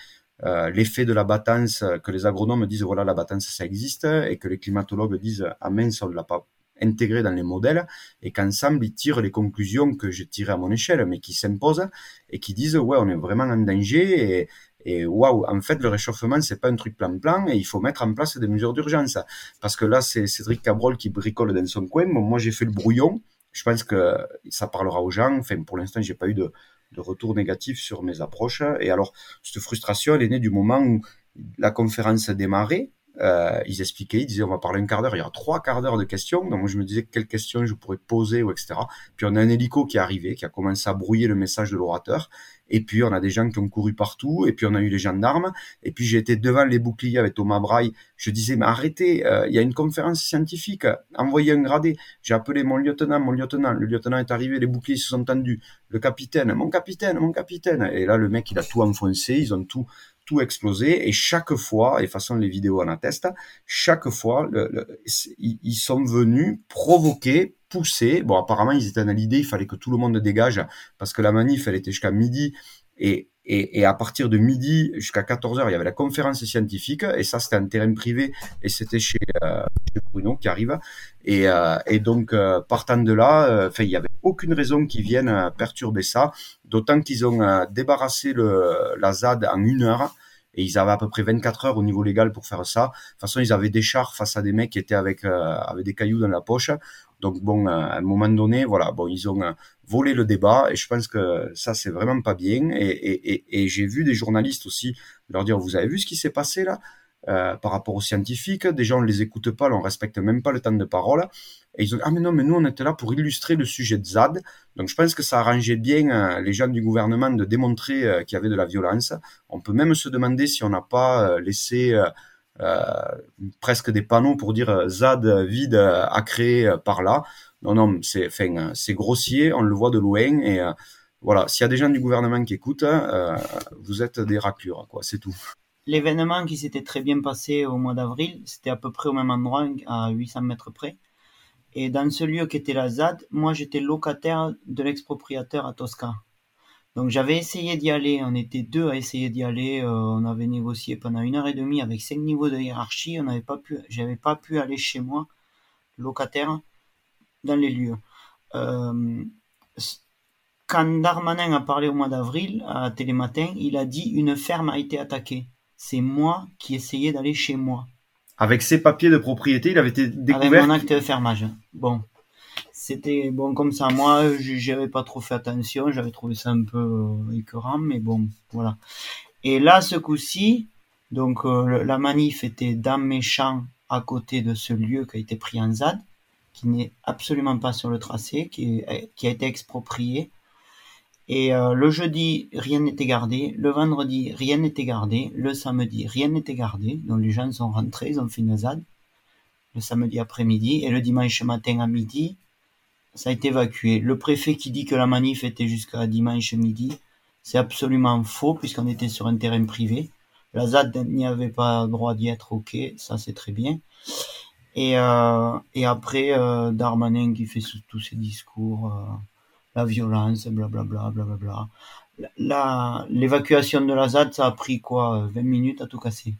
euh, l'effet de la battance, que les agronomes disent voilà la battance ça existe et que les climatologues disent ah mince on l'a pas intégré dans les modèles et qu'ensemble ils tirent les conclusions que j'ai tirées à mon échelle mais qui s'imposent et qui disent ouais on est vraiment en danger et, et waouh, en fait, le réchauffement, c'est pas un truc plan-plan et il faut mettre en place des mesures d'urgence. Parce que là, c'est Cédric Cabrol qui bricole dans son coin. moi, j'ai fait le brouillon. Je pense que ça parlera aux gens. Enfin, pour l'instant, j'ai pas eu de, retour négatif sur mes approches. Et alors, cette frustration, elle est née du moment où la conférence a démarré. Euh, ils expliquaient, ils disaient on va parler un quart d'heure, il y a trois quarts d'heure de questions, donc moi je me disais quelles questions je pourrais poser etc. Puis on a un hélico qui est arrivé, qui a commencé à brouiller le message de l'orateur, et puis on a des gens qui ont couru partout, et puis on a eu les gendarmes, et puis j'ai été devant les boucliers avec Thomas Braille, je disais mais arrêtez, euh, il y a une conférence scientifique, envoyez un gradé, j'ai appelé mon lieutenant, mon lieutenant, le lieutenant est arrivé, les boucliers se sont tendus, le capitaine, mon capitaine, mon capitaine, et là le mec il a tout enfoncé, ils ont tout tout explosé et chaque fois, et façon les vidéos en attestent, chaque fois le, ils sont venus provoquer, pousser. Bon, apparemment ils étaient dans l'idée, il fallait que tout le monde dégage parce que la manif elle était jusqu'à midi et, Et, à partir de midi jusqu'à 14h, il y avait la conférence scientifique, et ça, c'était un terrain privé, et c'était chez, Bruno qui arrive. Et, et donc, partant de là, il n'y avait aucune raison qu'ils viennent perturber ça, d'autant qu'ils ont débarrassé le, la ZAD en une heure et ils avaient à peu près 24 heures au niveau légal pour faire ça. De toute façon, ils avaient des chars face à des mecs qui étaient avec, avec des cailloux dans la poche. Donc bon, à un moment donné, voilà, bon, ils ont volé le débat et je pense que ça c'est vraiment pas bien. Et, et, et, j'ai vu des journalistes aussi leur dire, vous avez vu ce qui s'est passé là euh, par rapport aux scientifiques? Des gens on les écoute pas, on respecte même pas le temps de parole. Et ils ont dit, ah mais non, mais nous on était là pour illustrer le sujet de ZAD. Donc je pense que ça arrangeait bien euh, les gens du gouvernement de démontrer euh, qu'il y avait de la violence. On peut même se demander si on n'a pas laissé euh, presque des panneaux pour dire euh, ZAD vide à créer euh, par là. Non, non, c'est, c'est grossier, on le voit de loin et voilà, s'il y a des gens du gouvernement qui écoutent, vous êtes des raclures, quoi, c'est tout. L'événement qui s'était très bien passé au mois d'avril, c'était à peu près au même endroit, à 800 mètres près. Et dans ce lieu qui était la ZAD, moi j'étais locataire de l'expropriateur à Tosca. Donc j'avais essayé d'y aller, on était deux à essayer d'y aller, euh, on avait négocié pendant une heure et demie avec cinq niveaux de hiérarchie, on n'avait pas pu, j'avais pas pu aller chez moi, locataire, dans les lieux. Euh, quand Darmanin a parlé au mois d'avril à Télématin, il a dit une ferme a été attaquée. C'est moi qui essayais d'aller chez moi. Avec ses papiers de propriété, il avait été découvert. Avec mon acte de fermage. Bon, c'était bon comme ça. Moi, j'avais pas trop fait attention, j'avais trouvé ça un peu euh, écœurant, mais bon, voilà. Et là, ce coup-ci, donc euh, la manif était dans mes champs à côté de ce lieu qui a été pris en ZAD, qui n'est absolument pas sur le tracé, qui, qui a été exproprié. Et euh, le jeudi, rien n'était gardé. Le vendredi, rien n'était gardé. Le samedi, rien n'était gardé. Donc les gens sont rentrés, ils ont fait une ZAD le samedi après-midi. Et le dimanche matin à midi, ça a été évacué. Le préfet qui dit que la manif était jusqu'à dimanche midi, c'est absolument faux puisqu'on était sur un terrain privé. La ZAD n'y avait pas droit d'y être, ok, ça c'est très bien. Et, euh, et après, euh, Darmanin qui fait tous ses discours, euh, la violence, blablabla, blablabla. La, l'évacuation de la ZAD, ça a pris quoi 20 minutes à tout casser.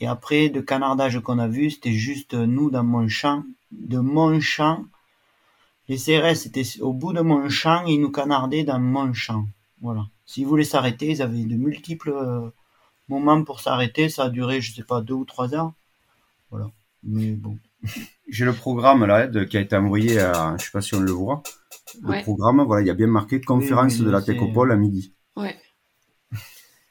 Et après, de canardage qu'on a vu, c'était juste nous dans mon champ, de mon champ les CRS étaient au bout de mon champ et ils nous canardaient dans mon champ. Voilà. S'ils voulaient s'arrêter, ils avaient de multiples euh, moments pour s'arrêter. Ça a duré, je sais pas, deux ou trois heures. Voilà. Mais bon. J'ai le programme là qui a été envoyé à, je sais pas si on le voit. Le programme, voilà, il y a bien marqué conférence de la Techopole à midi. Ouais.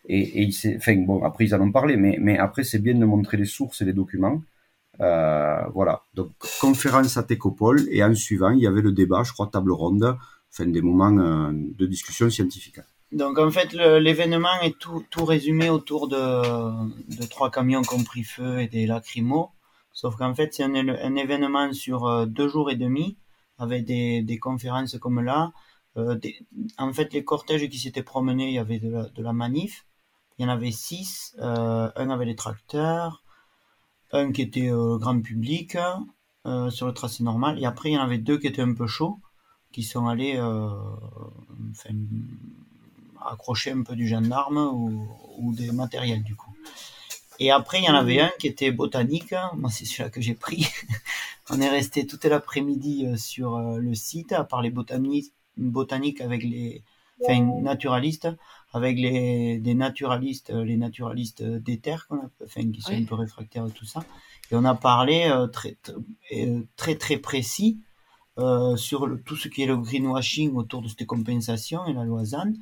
Et, et enfin, bon, après ils en ont parlé, mais, mais après c'est bien de montrer les sources et les documents. Euh, voilà, donc conférence à Técopole, et en suivant, il y avait le débat, je crois, table ronde, enfin des moments euh, de discussion scientifique. Donc en fait, l'événement est tout, résumé autour de, trois camions qui ont pris feu et des lacrymos. Sauf qu'en fait, c'est un, événement sur euh, deux jours et demi, avec des, des conférences comme là. en fait, les cortèges qui s'étaient promenés, il y avait de la, de la manif. Il y en avait six. un avait des tracteurs, un qui était euh, grand public euh, sur le tracé normal, et après il y en avait deux qui étaient un peu chauds, qui sont allés euh, enfin, accrocher un peu du gendarme ou, des matériels du coup. Et après, il y en avait un qui était botanique. Moi, c'est celui-là que j'ai pris. On est resté toute l'après-midi sur le site à parler botanique, botanique avec les enfin, naturalistes avec les des naturalistes, euh, les naturalistes des terres, enfin, qui sont un peu réfractaires à tout ça. Et on a parlé euh, très, euh, très très précis euh, sur le, tout ce qui est le greenwashing autour de cette compensation et la loi ZAN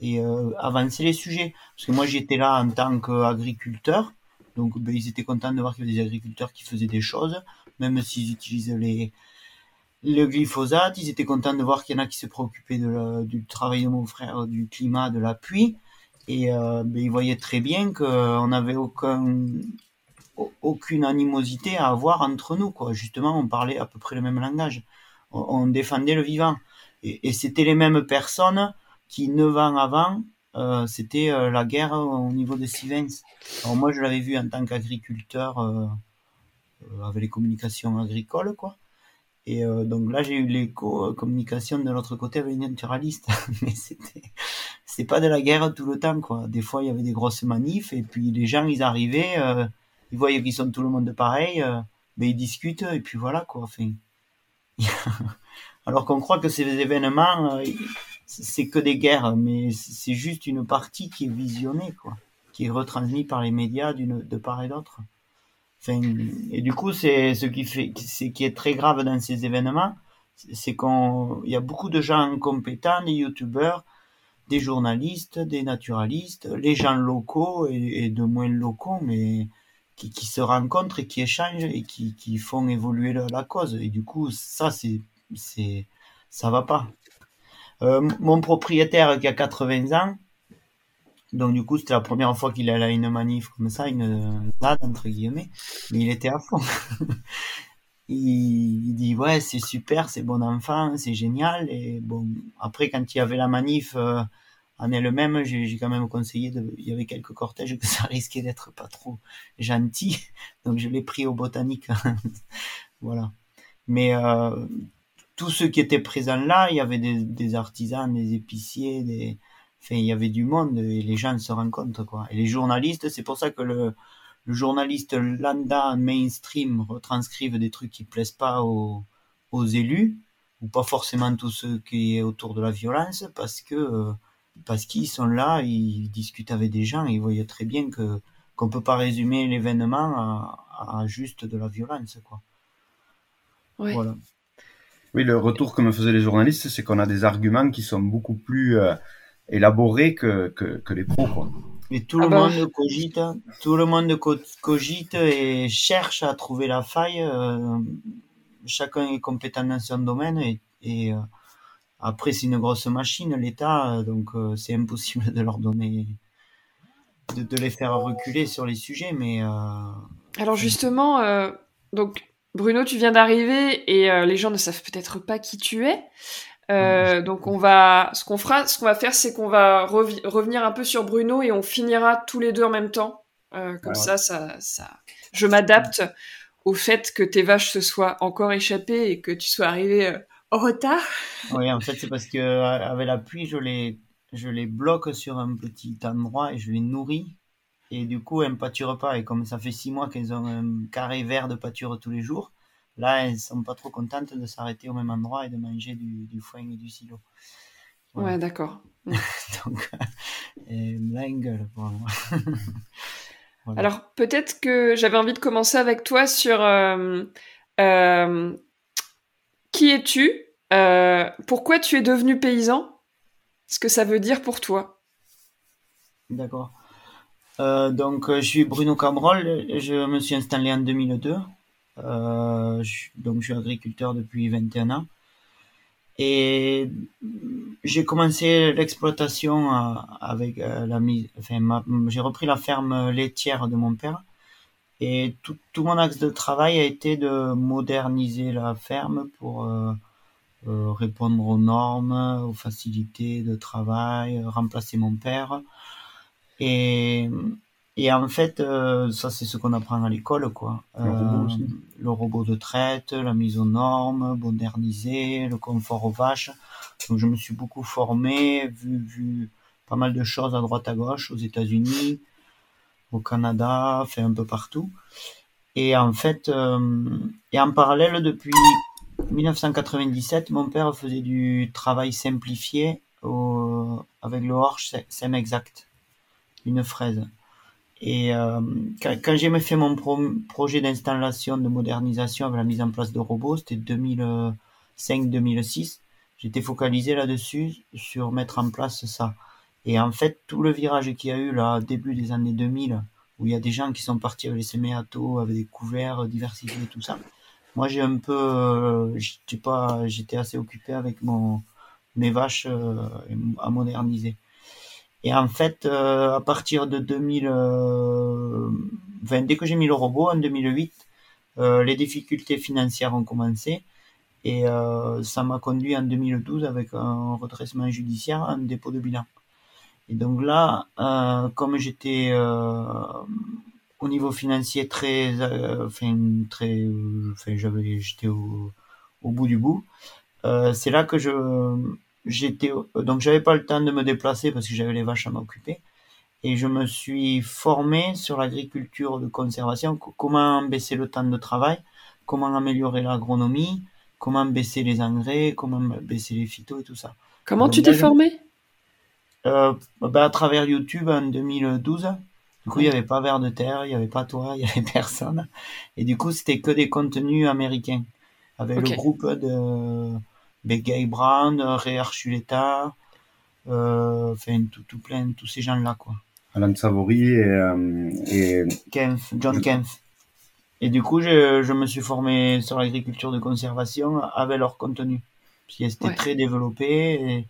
et euh, avancer les sujets. Parce que moi j'étais là en tant qu'agriculteur, donc ben, ils étaient contents de voir qu'il y avait des agriculteurs qui faisaient des choses, même s'ils utilisent les, le glyphosate, ils étaient contents de voir qu'il y en a qui se préoccupaient de du travail de mon frère, du climat, de la pluie. Et euh, ben, ils voyaient très bien qu'on n'avait aucun, aucune animosité à avoir entre nous. Quoi. Justement, on parlait à peu près le même langage. On, défendait le vivant. Et, et c'était les mêmes personnes qui, neuf ans avant, euh, c'était euh, la guerre au niveau de Sivens. Alors moi, je l'avais vu en tant qu'agriculteur euh, euh avec les communications agricoles, quoi. Et euh, donc là, j'ai eu l'écho euh, communication de l'autre côté avec une naturaliste. Mais c'était c'était pas de la guerre tout le temps, quoi. Des fois, il y avait des grosses manifs, et puis les gens, ils arrivaient, euh, ils voyaient qu'ils sont tout le monde pareil, mais ils discutent, et puis voilà, quoi. Enfin, alors qu'on croit que ces événements, c'est que des guerres, mais c'est juste une partie qui est visionnée, quoi, qui est retransmise par les médias d'une, de part et d'autre. Et du coup, c'est ce qui fait, c'est qui est très grave dans ces événements, c'est qu'on, il y a beaucoup de gens compétents, des youtubeurs, des journalistes, des naturalistes, les gens locaux et, de moins locaux, mais qui, qui, se rencontrent et qui échangent et qui, qui font évoluer la, cause. Et du coup, ça, c'est, c'est, ça va pas. Euh, mon propriétaire qui a 80 ans, donc du coup, c'était la première fois qu'il allait à une manif comme ça, une ZAD entre guillemets, mais il était à fond. il, dit ouais, c'est super, c'est bon enfant, c'est génial. Et bon, après quand il y avait la manif euh, en elle-même, j'ai quand même conseillé, de, il y avait quelques cortèges que ça risquait d'être pas trop gentil, donc je l'ai pris au botanique. voilà. Mais euh, tous ceux qui étaient présents là, il y avait des, des artisans, des épiciers, des Enfin, il y avait du monde et les gens se rencontrent, quoi. Et les journalistes, c'est pour ça que le, le journaliste lambda mainstream retranscrivent des trucs qui plaisent pas aux, aux élus, ou pas forcément tout ce qui est autour de la violence, parce que, euh, parce qu'ils sont là, ils discutent avec des gens, ils voyaient très bien que, qu'on peut pas résumer l'événement à, à, juste de la violence, quoi. Oui. Voilà. Oui, le retour que me faisaient les journalistes, c'est qu'on a des arguments qui sont beaucoup plus, euh, élaboré que, que, que les pros. Quoi. Et tout le ah bah. monde cogite, tout le monde cogite et cherche à trouver la faille. Euh, chacun est compétent dans son domaine et, et euh, après c'est une grosse machine l'État, donc euh, c'est impossible de leur donner, de, de, les faire reculer sur les sujets. Mais alors justement, donc Bruno, tu viens d'arriver et les gens ne savent peut-être pas qui tu es. Euh, donc on va, ce qu'on fera, ce qu'on va faire, c'est qu'on va revenir un peu sur Bruno et on finira tous les deux en même temps. Euh, comme ça, ça, ça, je m'adapte au fait que tes vaches se soient encore échappées et que tu sois arrivé euh, en retard. Oui, en fait, c'est parce que euh, avec la pluie, je les, je les bloque sur un petit endroit et je les nourris. Et du coup, elles ne pâturent pas. Et comme ça fait six mois qu'elles ont un carré vert de pâture tous les jours, Là, elles sont pas trop contentes de s'arrêter au même endroit et de manger du, du foin et du silo. Ouais, d'accord. Donc, euh, gueule pour moi. voilà. Alors, peut-être que j'avais envie de commencer avec toi sur euh, euh, qui es-tu euh, Pourquoi tu es devenu paysan Ce que ça veut dire pour toi D'accord. Donc, je suis Bruno Cabrol. Je me suis installé en 2002 euh, donc je suis agriculteur depuis 21 ans. Et j'ai commencé l'exploitation euh, avec euh, la mise, enfin, j'ai repris la ferme laitière de mon père. Et tout, mon axe de travail a été de moderniser la ferme pour répondre aux normes, aux facilités de travail, remplacer mon père. Et et en fait, euh, ça c'est ce qu'on apprend à l'école, quoi. Le, robot euh, le robot de traite, la mise aux normes, moderniser, le confort aux vaches. Donc je me suis beaucoup formé, vu, vu pas mal de choses à droite à gauche, aux États-Unis, au Canada, fait un peu partout. Et en fait, euh, et en parallèle, depuis 1997, mon père faisait du travail simplifié au, avec le Horsch Sem Exact, une fraise. Et euh, quand, quand j'ai fait mon projet d'installation de modernisation avec la mise en place de robots, c'était 2005-2006, j'étais focalisé là-dessus, sur mettre en place ça. Et en fait, tout le virage qu'il y a eu là, début des années 2000, où il y a des gens qui sont partis avec les séméatos, avec des couverts diversifiés, tout ça. Moi, j'ai un peu, euh, j'étais pas, j'étais assez occupé avec mon mes vaches euh, à moderniser. Et en fait, euh, à partir de 2000, euh, enfin, dès que j'ai mis le robot en 2008, euh, les difficultés financières ont commencé et euh, ça m'a conduit en 2012 avec un redressement judiciaire, un dépôt de bilan. Et donc là, euh, comme j'étais euh, au niveau financier très, enfin très, enfin j'avais, j'étais au, au, bout du bout, c'est là que je j'étais donc j'avais pas le temps de me déplacer parce que j'avais les vaches à m'occuper et je me suis formé sur l'agriculture de conservation, comment baisser le temps de travail, comment améliorer l'agronomie, comment baisser les engrais, comment baisser les phytos et tout ça. Comment tu t'es formé? Euh, bah, À travers YouTube en 2012. Du coup, il n'y avait pas Vers de Terre, il n'y avait pas toi, il n'y avait personne. Et du coup, c'était que des contenus américains. Avec le groupe de Begay Brown, Ray Archuleta, euh, enfin, tout, tout plein, tous ces gens-là, quoi. Alan Savory et, euh, et... Kempf, John Kempf. Et du coup, je, je me suis formé sur l'agriculture de conservation avec leur contenu. Parce que c'était très développé et,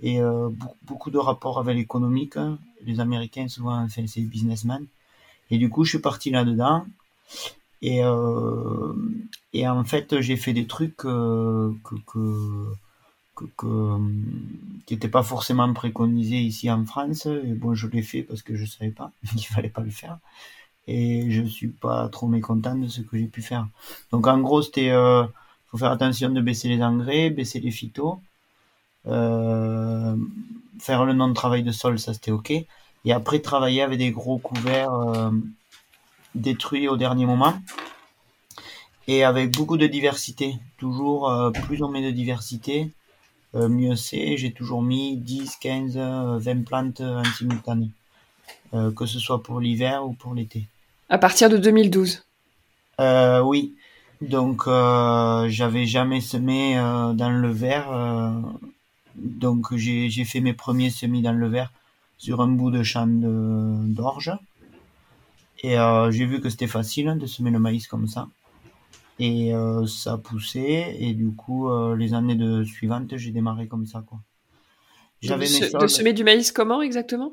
et euh, beaucoup de rapports avec l'économique. Les Américains, souvent, enfin, c'est businessmen. Et du coup, je suis parti là-dedans. Et, euh, et en fait, j'ai fait des trucs que, que, que, qui n'étaient pas forcément préconisés ici en France. Et bon, je l'ai fait parce que je savais pas qu'il fallait pas le faire et je suis pas trop mécontent de ce que j'ai pu faire. Donc en gros, c'était euh, faut faire attention de baisser les engrais, baisser les phytos, euh, faire le non-travail de sol, ça c'était ok. Et après travailler avec des gros couverts euh, détruits au dernier moment et avec beaucoup de diversité. Toujours euh, plus on met de diversité, euh, mieux c'est. J'ai toujours mis 10, 15, 20 plantes en simultané, que ce soit pour l'hiver ou pour l'été. À partir de 2012 euh, Oui. Donc, euh, j'avais jamais semé euh, dans le verre. Euh, donc, j'ai fait mes premiers semis dans le verre sur un bout de champ d'orge. Et euh, j'ai vu que c'était facile de semer le maïs comme ça. Et ça a poussé. Et du coup, les années de suivantes, j'ai démarré comme ça. Quoi. De, de semer du maïs comment exactement?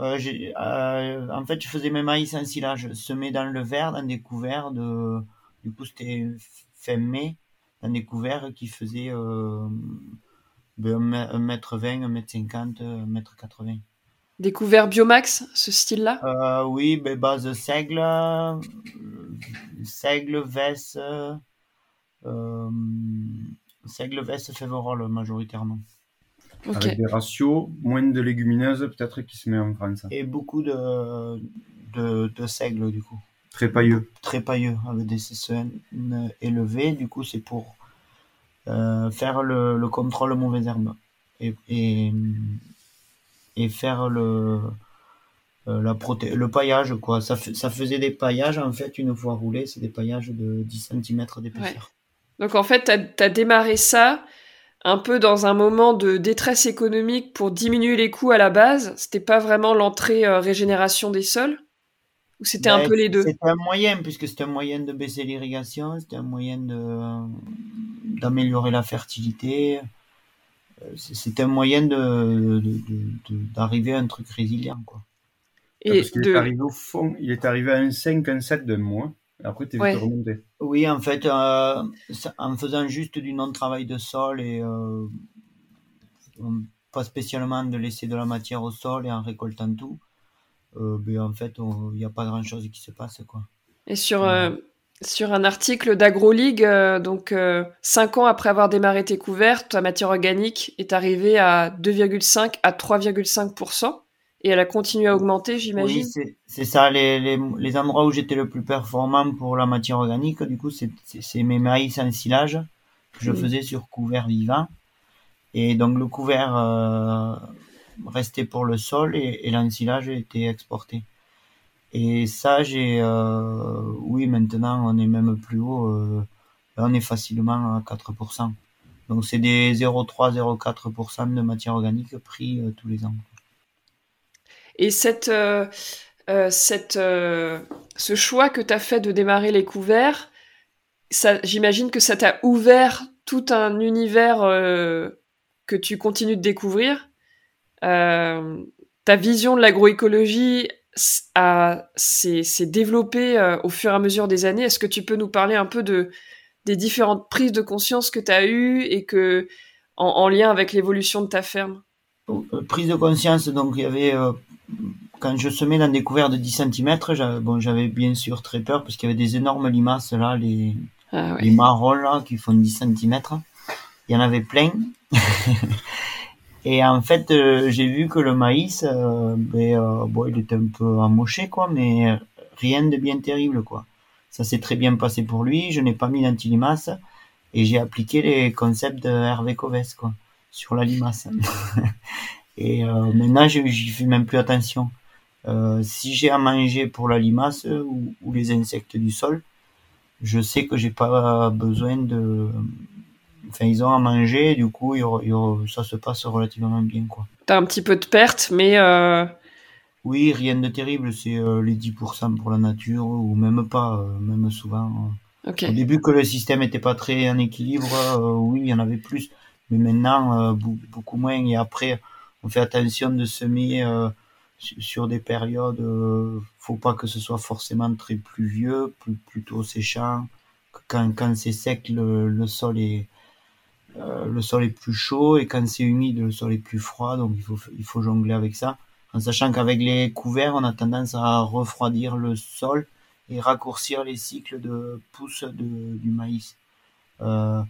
Euh, euh, en fait, je faisais mes maïs en silage, semé dans le verre, dans des couverts de. Du coup, c'était fin mai, dans des couverts qui faisaient euh, 1m20, 1m50, 1m80. Des couverts Biomax, ce style-là? Euh, Oui, ben, base seigle, seigle, veste, euh, seigle, veste, févrole majoritairement. Avec des ratios, moins de légumineuses peut-être qui se met en France. Et beaucoup de, de, de seigle du coup. Très pailleux. Très pailleux, avec des CCN élevés. Du coup, c'est pour euh, faire le, le, contrôle mauvaise herbe. Et, et, et faire le, euh, la proté le paillage, quoi. Ça, ça faisait des paillages, en fait, une fois roulé, c'est des paillages de 10 cm d'épaisseur. Donc, en fait, tu as, démarré ça un peu dans un moment de détresse économique pour diminuer les coûts à la base C'était pas vraiment l'entrée euh, régénération des sols? Ou c'était un ben, peu les deux? C'était un moyen, puisque c'était un moyen de baisser l'irrigation, c'était un moyen d'améliorer la fertilité. C'était un moyen de, d'arriver à un truc résilient. Quoi. Et Parce qu'il est arrivé au fond, il est arrivé à un 5, un 7 de mois. Après, tu es ouais. remonté. Oui, en fait, euh, en faisant juste du non-travail de sol et euh, pas spécialement de laisser de la matière au sol et en récoltant tout, euh, ben, en fait, il n'y a pas grand-chose qui se passe. Quoi. Et sur, euh, sur un article d'AgroLeague, euh, donc 5 ans après avoir démarré tes couvertes, ta matière organique est arrivée à 2,5 à 3,5%. Et elle a continué à augmenter, j'imagine. Oui, c'est ça, les, les, les, endroits où j'étais le plus performant pour la matière organique, du coup, c'est mes maïs en silage que je faisais sur couvert vivant. Et donc le couvert euh, restait pour le sol et, et l'ensilage était exporté. Et ça, j'ai, euh, oui, maintenant on est même plus haut, euh, on est facilement à 4%. Donc c'est des 0,3-0,4% de matière organique pris euh, tous les ans. Et cette, euh, euh, cette, ce choix que tu as fait de démarrer les couverts, j'imagine que ça t'a ouvert tout un univers que tu continues de découvrir. ta vision de l'agroécologie s'est développée au fur et à mesure des années. Est-ce que tu peux nous parler un peu de, des différentes prises de conscience que tu as eues et que, en, en lien avec l'évolution de ta ferme? Prise de conscience, donc il y avait quand je semais dans des couverts de 10 cm, bon, j'avais bien sûr très peur parce qu'il y avait des énormes limaces là, les, ah les marrons là qui font 10 cm. Il y en avait plein et en fait, euh, j'ai vu que le maïs, euh, ben, bon, il était un peu amoché, quoi, mais rien de bien terrible, quoi. Ça s'est très bien passé pour lui. Je n'ai pas mis d'antilimace et j'ai appliqué les concepts de Hervé Coves, quoi, sur la limace. et maintenant, j'y fais même plus attention. si j'ai à manger pour la limace ou, ou les insectes du sol, je sais que j'ai pas besoin de enfin ils ont à manger du coup ça se passe relativement bien quoi t'as un petit peu de perte mais euh... oui rien de terrible c'est euh, les 10% pour la nature ou même pas euh, même souvent okay. au début que le système était pas très en équilibre euh, oui il y en avait plus mais maintenant beaucoup moins et après on fait attention de semer sur des périodes, euh, faut pas que ce soit forcément très pluvieux, plus, plutôt séchant. Quand, quand c'est sec, le, le sol est euh, le sol est plus chaud et quand c'est humide, le sol est plus froid. Donc il faut il faut jongler avec ça, en sachant qu'avec les couverts, on a tendance à refroidir le sol et raccourcir les cycles de pousse de, du maïs. Euh,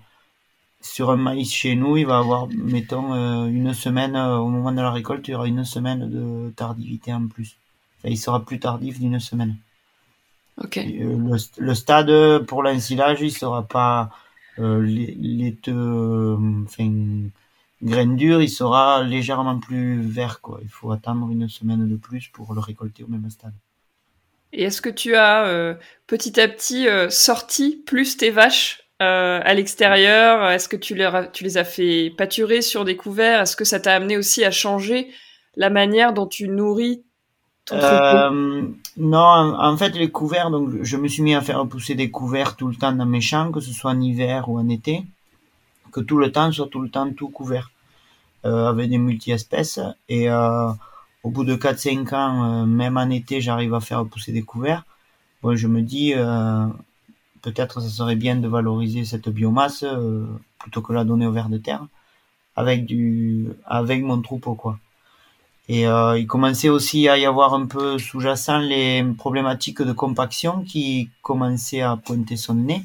sur un maïs chez nous, il va avoir, mettons, euh, une semaine, au moment de la récolte, il y aura une semaine de tardivité en plus. Enfin, il sera plus tardif d'une semaine. Ok. Le, le, stade pour l'ensilage, il sera pas euh, les, les enfin, graines dures, il sera légèrement plus vert, quoi. Il faut attendre une semaine de plus pour le récolter au même stade. Et est-ce que tu as euh, petit à petit euh, sorti plus tes vaches euh, à l'extérieur? Est-ce que tu les, tu les as fait pâturer sur des couverts? Est-ce que ça t'a amené aussi à changer la manière dont tu nourris euh, Non, en, fait, les couverts, donc je me suis mis à faire pousser des couverts tout le temps dans mes champs, que ce soit en hiver ou en été, que tout le temps soit tout le temps tout couvert, euh, avec des multi-espèces. Et euh, au bout de 4-5 ans, euh, même en été, j'arrive à faire pousser des couverts. Bon, je me dis, peut-être ça serait bien de valoriser cette biomasse plutôt que la donner au ver de terre avec du avec mon troupeau quoi. Et euh, il commençait aussi à y avoir un peu sous-jacent les problématiques de compaction qui commençaient à pointer son nez.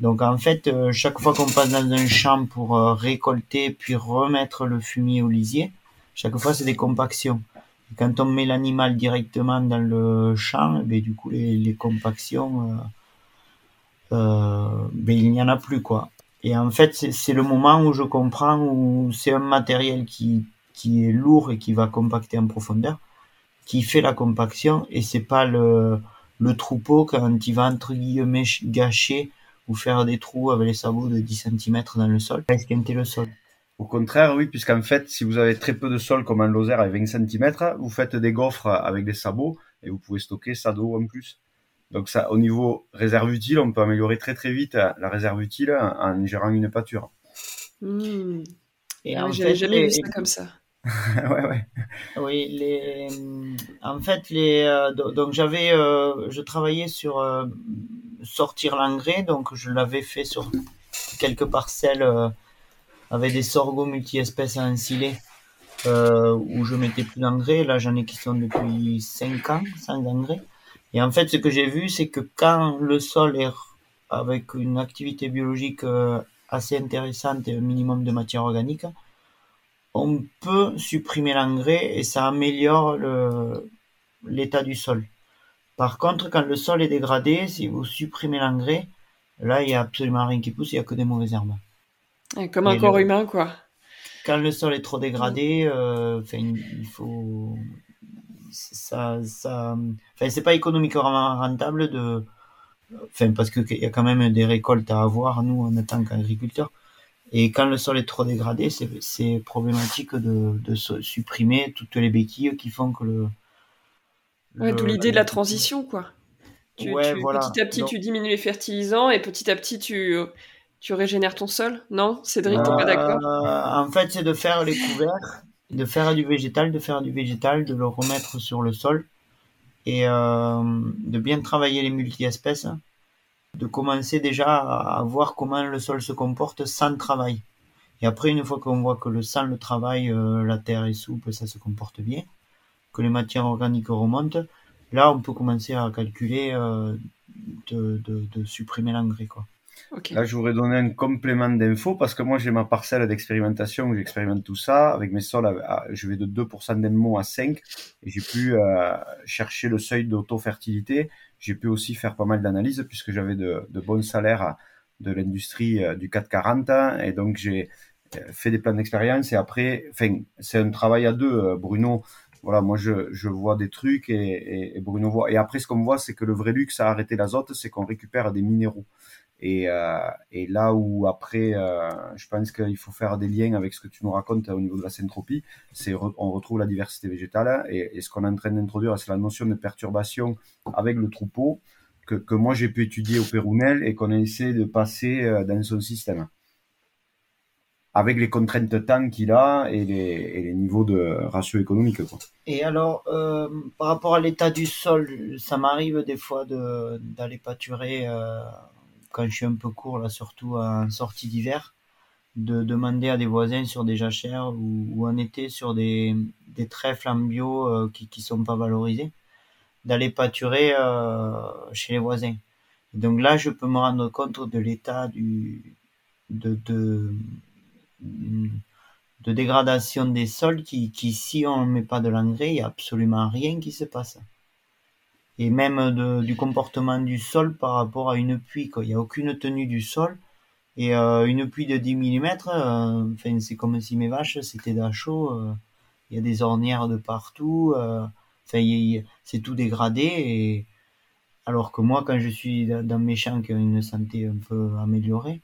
Donc en fait, euh, chaque fois qu'on passe dans un champ pour euh, récolter puis remettre le fumier au lisier, chaque fois c'est des compactions. Et quand on met l'animal directement dans le champ, ben, du coup les, les compactions euh, ben il n'y en a plus quoi. Et en fait, c'est le moment où je comprends où c'est un matériel qui qui est lourd et qui va compacter en profondeur, qui fait la compaction et c'est pas le le troupeau quand il va entre guillemets gâcher ou faire des trous avec les sabots de 10 cm dans le sol, esquinter le sol. Au contraire, oui, puisqu'en fait, si vous avez très peu de sol comme un Lozère avec 20 cm, vous faites des gaufres avec des sabots et vous pouvez stocker ça d'eau en plus. Donc ça, au niveau réserve utile, on peut améliorer très très vite la réserve utile en gérant une pâture. Mmh. Et ah, j'avais jamais vu ça comme ça. Oui, les, en fait, les, euh, donc j'avais, euh, je travaillais sur euh, sortir l'engrais, donc je l'avais fait sur quelques parcelles euh, avec des sorgho multi-espèces à ensiler, euh, où je mettais plus d'engrais. Là, j'en ai qui sont depuis 5 ans sans engrais. Et en fait, ce que j'ai vu, c'est que quand le sol est avec une activité biologique euh, assez intéressante et un minimum de matière organique, on peut supprimer l'engrais et ça améliore le, l'état du sol. Par contre, quand le sol est dégradé, si vous supprimez l'engrais, là, il y a absolument rien qui pousse, il y a que des mauvaises herbes. Comme un et corps le, humain, quoi. Quand le sol est trop dégradé, euh, il faut ça, ça, enfin, c'est pas économiquement rentable de, enfin, parce que il y a quand même des récoltes à avoir, nous, en tant qu'agriculteurs. Et quand le sol est trop dégradé, c'est problématique de, de supprimer toutes les béquilles qui font que le. Ouais, d'où l'idée de la transition, quoi. Tu, ouais, tu, voilà. Petit à petit, Donc, tu diminues les fertilisants et petit à petit, tu, tu régénères ton sol. Non, Cédric, t'es euh, pas d'accord? En fait, c'est de faire les couverts de faire du végétal, de faire du végétal, de le remettre sur le sol et euh, de bien travailler les multi-espèces, de commencer déjà à voir comment le sol se comporte sans travail. Et après, une fois qu'on voit que le sans le travail, euh, la terre est souple, ça se comporte bien, que les matières organiques remontent, là, on peut commencer à calculer euh, de, de, de supprimer l'engrais, quoi. Là, je voudrais donner un complément d'infos parce que moi, j'ai ma parcelle d'expérimentation où j'expérimente tout ça. Avec mes sols, je vais de 2% d'NMO à 5 et j'ai pu euh, chercher le seuil d'auto-fertilité. J'ai pu aussi faire pas mal d'analyses puisque j'avais de, bons salaires de l'industrie euh, du 440 et donc j'ai euh, fait des plans d'expérience et après, c'est un travail à deux, Bruno voilà, moi je, je vois des trucs et, et, Bruno voit. Et après, ce qu'on voit, c'est que le vrai luxe à arrêter l'azote, c'est qu'on récupère des minéraux. Et, euh, et là où après, euh, je pense qu'il faut faire des liens avec ce que tu nous racontes au niveau de la syntropie, c'est on retrouve la diversité végétale et, et ce qu'on est en train d'introduire, c'est la notion de perturbation avec le troupeau que, moi j'ai pu étudier au Pérounel et qu'on a essayé de passer euh, dans son système avec les contraintes temps qu'il a et les, niveaux de ratio économique. Et alors, par rapport à l'état du sol, ça m'arrive des fois d'aller pâturer quand je suis un peu court, là, surtout en sortie d'hiver, de demander à des voisins sur des jachères ou, en été sur des, trèfles en bio euh, qui ne sont pas valorisés, d'aller pâturer euh, chez les voisins. donc là, je peux me rendre compte de l'état du, de dégradation des sols qui, qui si on ne met pas de l'engrais, il n'y a absolument rien qui se passe. Et même du comportement du sol par rapport à une pluie. Quoi. Il n'y a aucune tenue du sol. Et euh, une pluie de 10 mm, euh, enfin, c'est comme si mes vaches, c'était d'un chaud. Euh, il y a des ornières de partout. enfin, c'est tout dégradé. Alors que moi, quand je suis dans mes champs qui ont une santé un peu améliorée,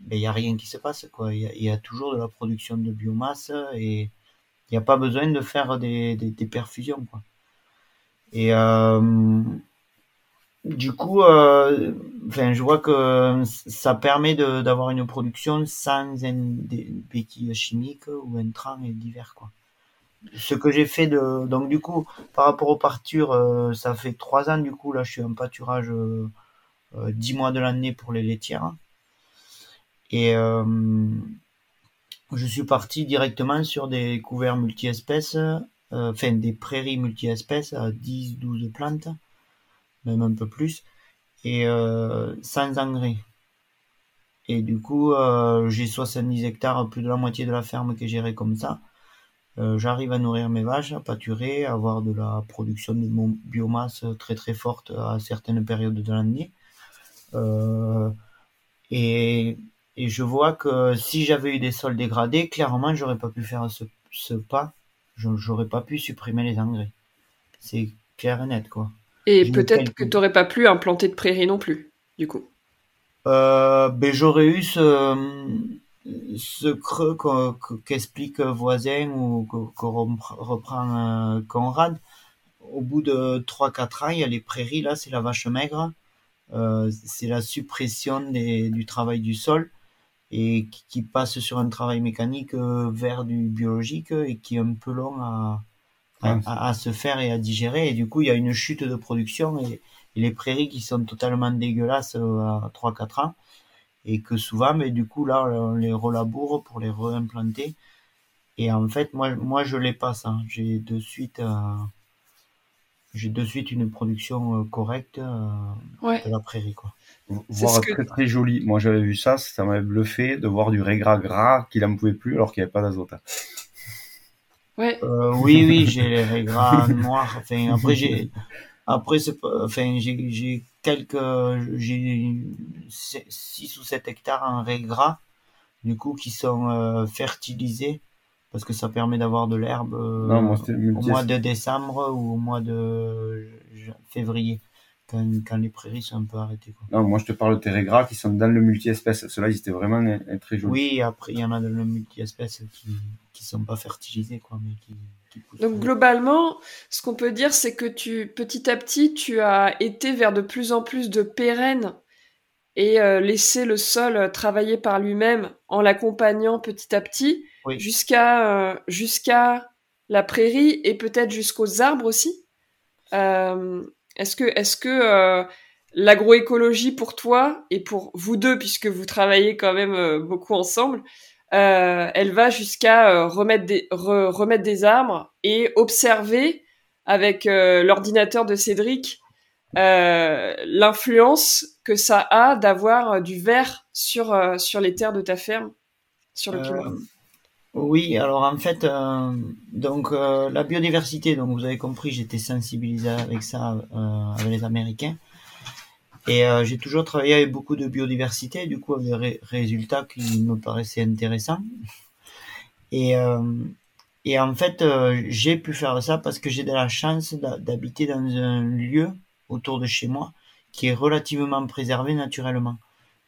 ben, il n'y a rien qui se passe. quoi. Il y, a toujours de la production de biomasse et il n'y a pas besoin de faire des, des, perfusions. Quoi. Et euh, du coup, euh, je vois que ça permet d'avoir une production sans un, des béquilles chimiques ou intrants et divers. Quoi. Ce que j'ai fait de. Donc, du coup, par rapport aux partures, euh, ça fait trois ans. Du coup, là, je suis en pâturage dix mois de l'année pour les laitières. Et je suis parti directement sur des couverts multi-espèces, enfin des prairies multi-espèces à 10-12 plantes, même un peu plus, et euh, sans engrais. Et du coup, j'ai 70 hectares, plus de la moitié de la ferme que gérée comme ça. J'arrive à nourrir mes vaches, à pâturer, à avoir de la production de biomasse très très forte à certaines périodes de l'année. et et je vois que si j'avais eu des sols dégradés, clairement, j'aurais pas pu faire ce pas. J'aurais pas pu supprimer les engrais. C'est clair et net, quoi. Et peut-être que tu n'aurais pas pu implanter de prairies non plus, du coup. Euh, ben, j'aurais eu ce, ce creux qu'explique Voisin ou qu'on reprend euh, Conrad. Au bout de 3-4 ans, il y a les prairies, là, c'est la vache maigre. Euh, c'est la suppression des, du travail du sol et qui, passe sur un travail mécanique euh, vers du biologique et qui est un peu long à, à, se faire et à digérer. Et du coup, il y a une chute de production et, les prairies qui sont totalement dégueulasses euh, à 3-4 ans. Et que souvent, mais du coup, là, on les relaboure pour les réimplanter. Et en fait, moi, moi je l'ai pas ça. J'ai de suite, euh, j'ai de suite une production correcte de la prairie, quoi voir très très joli. Moi j'avais vu ça, ça m'avait bluffé de voir du régras gras qu'il n'en pouvait plus alors qu'il n'y avait pas d'azote. Ouais. Euh, oui, oui, j'ai les régras noirs. Enfin, après j'ai, après c'est enfin j'ai, j'ai quelques, j'ai 6 ou 7 hectares en régras, du coup qui sont euh, fertilisés parce que ça permet d'avoir de l'herbe euh, au mois de décembre ou au mois de février quand, les prairies sont un peu arrêtées. Quoi. Non, moi je te parle de tes gras qui sont dans le multi-espèces. Ceux-là, ils étaient vraiment très jolis. Oui, après, il y en a dans le multi-espèces qui ne sont pas fertilisés. Quoi, mais qui, Donc globalement, ce qu'on peut dire, c'est que tu, petit à petit, tu as été vers de plus en plus de pérennes et euh, laisser le sol travailler par lui-même en l'accompagnant petit à petit jusqu'à euh, jusqu'à la prairie et peut-être jusqu'aux arbres aussi. Euh, est-ce que, que euh, l'agroécologie pour toi et pour vous deux, puisque vous travaillez quand même euh, beaucoup ensemble, euh, elle va jusqu'à remettre des arbres et observer avec l'ordinateur de Cédric l'influence que ça a d'avoir du verre sur, sur les terres de ta ferme, sur le climat? Oui, alors en fait, euh, donc euh, la biodiversité, donc vous avez compris, j'étais sensibilisé avec ça euh, avec les Américains. Et j'ai toujours travaillé avec beaucoup de biodiversité, du coup avec des résultats qui me paraissaient intéressants. Et, et en fait, j'ai pu faire ça parce que j'ai de la chance d'habiter dans un lieu autour de chez moi qui est relativement préservé naturellement.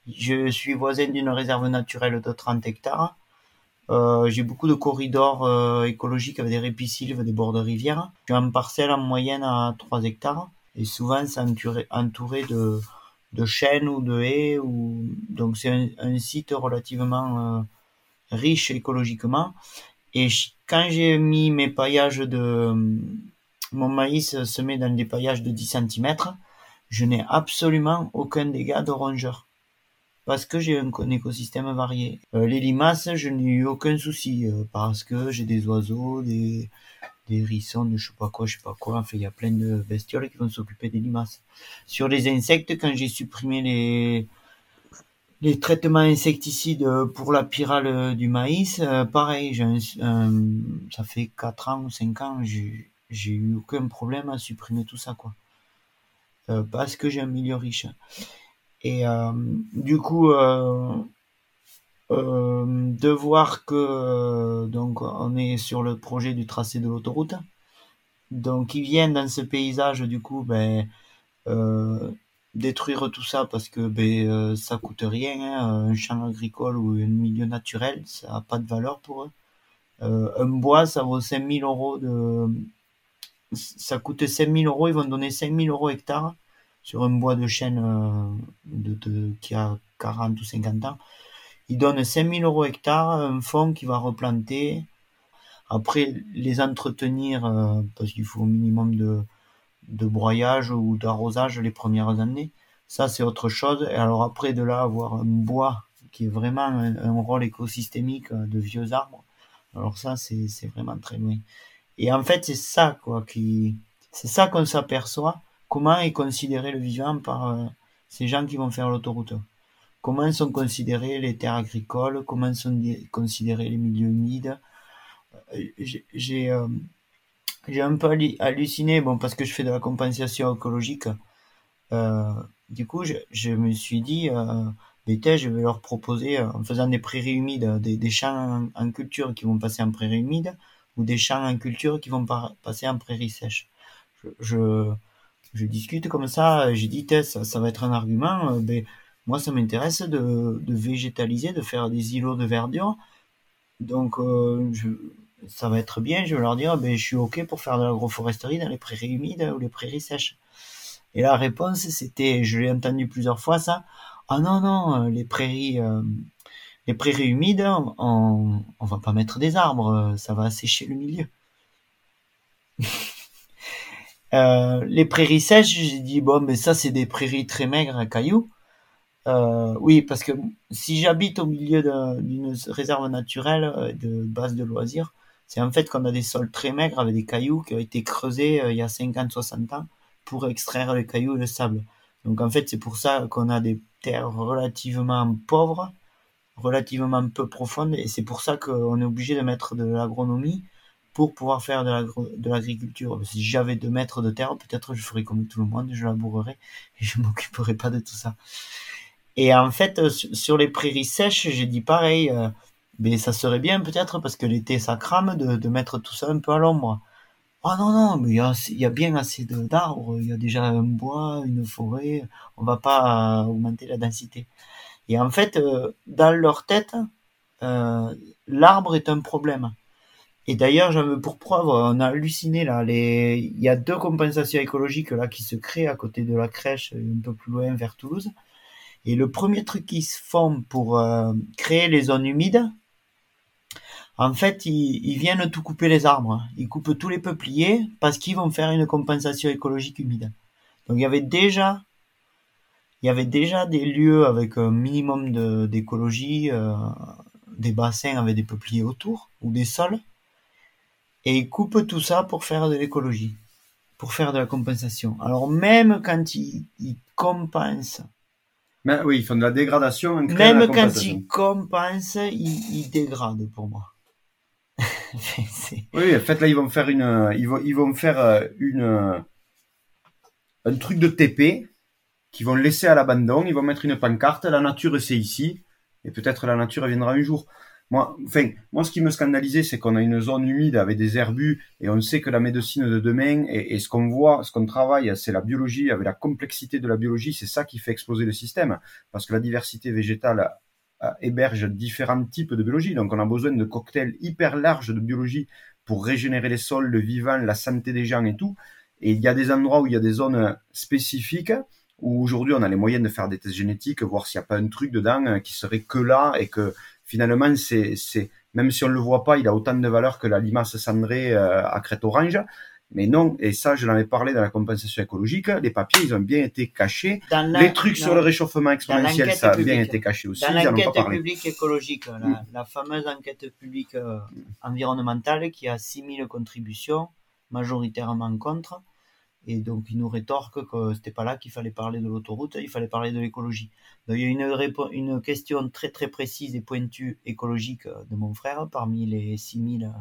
Je suis voisin d'une réserve naturelle de 30 hectares euh, j'ai beaucoup de corridors euh, écologiques avec des ripisylves, des bords de rivière. J'ai un parcelle en moyenne à 3 hectares et souvent c'est entouré, entouré de, de chênes ou de haies. Ou... Donc c'est un, un, site relativement euh, riche écologiquement. Et quand j'ai mis mes paillages de... Mon maïs semé dans des paillages de 10 cm, je n'ai absolument aucun dégât de rongeurs parce que j'ai un, écosystème varié. Euh, les limaces, je n'ai eu aucun souci euh, parce que j'ai des oiseaux, des, des hérissons, je sais pas quoi, je sais pas quoi. Enfin, il y a plein de bestioles qui vont s'occuper des limaces. Sur les insectes, quand j'ai supprimé les les traitements insecticides pour la pyrale du maïs, euh, pareil, ça fait 4 ans ou 5 ans, j'ai eu aucun problème à supprimer tout ça, quoi. parce que j'ai un milieu riche. Et euh, du coup, euh, euh, de voir que donc on est sur le projet du tracé de l'autoroute. Donc ils viennent dans ce paysage du coup ben, détruire tout ça parce que ben, ça coûte rien. Hein. un champ agricole ou un milieu naturel, ça n'a pas de valeur pour eux. un bois, ça vaut 5000 euros de... Ça coûte 5000 euros, ils vont donner 5000 euros hectare sur un bois de chêne euh, de, qui a 40 ou 50 ans. Il donne 5000 euros hectare, un fonds qui va replanter. Après, les entretenir, euh, parce qu'il faut au minimum de, de broyage ou d'arrosage les premières années. Ça, c'est autre chose. Et alors après, de là, avoir un bois qui est vraiment un, rôle écosystémique de vieux arbres. Alors ça, c'est vraiment très loin. Et en fait, c'est ça, quoi, qui, c'est ça qu'on s'aperçoit comment est considéré le vivant par euh, ces gens qui vont faire l'autoroute? Comment sont considérées les terres agricoles? Comment sont considérés les milieux humides? Euh, J'ai euh, j'ai un peu halluciné, bon, parce que je fais de la compensation écologique. du coup, je, me suis dit, euh, je vais leur proposer, en faisant des prairies humides, des, champs en, culture qui vont passer en prairies humides, ou des champs en culture qui vont passer en prairies sèches. je, je discute comme ça, j'ai dit, ça, ça va être un argument, euh, ben, moi ça m'intéresse de, de, végétaliser, de faire des îlots de verdure, donc euh, je, ça va être bien, je vais leur dire, ben, je suis ok pour faire de l'agroforesterie dans les prairies humides ou les prairies sèches. Et la réponse c'était, je l'ai entendu plusieurs fois ça, ah non, non, les prairies... Euh, les prairies humides, on, on va pas mettre des arbres, ça va assécher le milieu. Euh, les prairies sèches, j'ai dit bon, mais ça c'est des prairies très maigres à cailloux. Euh, oui, parce que si j'habite au milieu d'une réserve naturelle euh, de base de loisirs, c'est en fait qu'on a des sols très maigres avec des cailloux qui ont été creusés il y a 50-60 ans pour extraire les cailloux et le sable. Donc en fait, c'est pour ça qu'on a des terres relativement pauvres, relativement peu profondes, et c'est pour ça qu'on est obligé de mettre de l'agronomie pour pouvoir faire de l'agriculture. Si j'avais deux mètres de terre, peut-être je ferais comme tout le monde, je labourerais et je m'occuperais pas de tout ça. Et en fait, euh, sur les prairies sèches, j'ai dit pareil, euh, mais ça serait bien peut-être parce que l'été ça crame de, mettre tout ça un peu à l'ombre. Oh non, non, mais il y a, y a, bien assez d'arbres, il y a déjà un bois, une forêt, on va pas augmenter la densité. Et en fait, euh, dans leur tête, l'arbre est un problème. Et d'ailleurs, j'avais pour preuve, on a halluciné là. Les... Il y a deux compensations écologiques là qui se créent à côté de la crèche, un peu plus loin vers Toulouse. Et le premier truc qu'ils se font pour euh, créer les zones humides, en fait, ils, viennent tout couper les arbres. Ils coupent tous les peupliers parce qu'ils vont faire une compensation écologique humide. Donc il y avait déjà, il y avait déjà des lieux avec un minimum d'écologie, euh, des bassins avec des peupliers autour ou des sols et ils coupent tout ça pour faire de l'écologie. pour faire de la compensation. Alors même quand ils, ils compensent, Mais oui, ils font de la dégradation. en même la quand ils compensent, ils, ils dégradent pour moi. Oui, en fait, là, ils vont faire une, ils vont, ils vont faire euh, une, euh, un truc de TP qu'ils vont laisser à l'abandon. Ils vont mettre une pancarte. La nature, c'est ici. Et peut-être la nature viendra un jour. Moi, enfin, moi, ce qui me scandalisait, c'est qu'on a une zone humide avec des herbus et on sait que la médecine de demain et, et ce qu'on voit, ce qu'on travaille, c'est la biologie avec la complexité de la biologie. C'est ça qui fait exploser le système parce que la diversité végétale euh, héberge différents types de biologie. Donc, on a besoin de cocktails hyper larges de biologie pour régénérer les sols, le vivant, la santé des gens et tout. Et il y a des endroits où il y a des zones spécifiques où aujourd'hui on a les moyens de faire des tests génétiques, voir s'il n'y a pas un truc dedans euh, qui serait que là et que finalement c'est, c'est même si on le voit pas, il a autant de valeur que la limace cendrée euh, à crête orange. Mais non, et ça je l'en ai parlé dans la compensation écologique, les papiers ils ont bien été cachés. Dans les trucs sur le réchauffement exponentiel, ça a bien été caché aussi, Dans l'enquête publique écologique, la, la fameuse enquête publique euh, environnementale qui a 6000 contributions, majoritairement contre, et donc ils nous rétorquent que c'était pas là qu'il fallait parler de l'autoroute, il fallait parler de l'écologie. Donc il y a une, une question très très précise et pointue écologique de mon frère parmi les 6000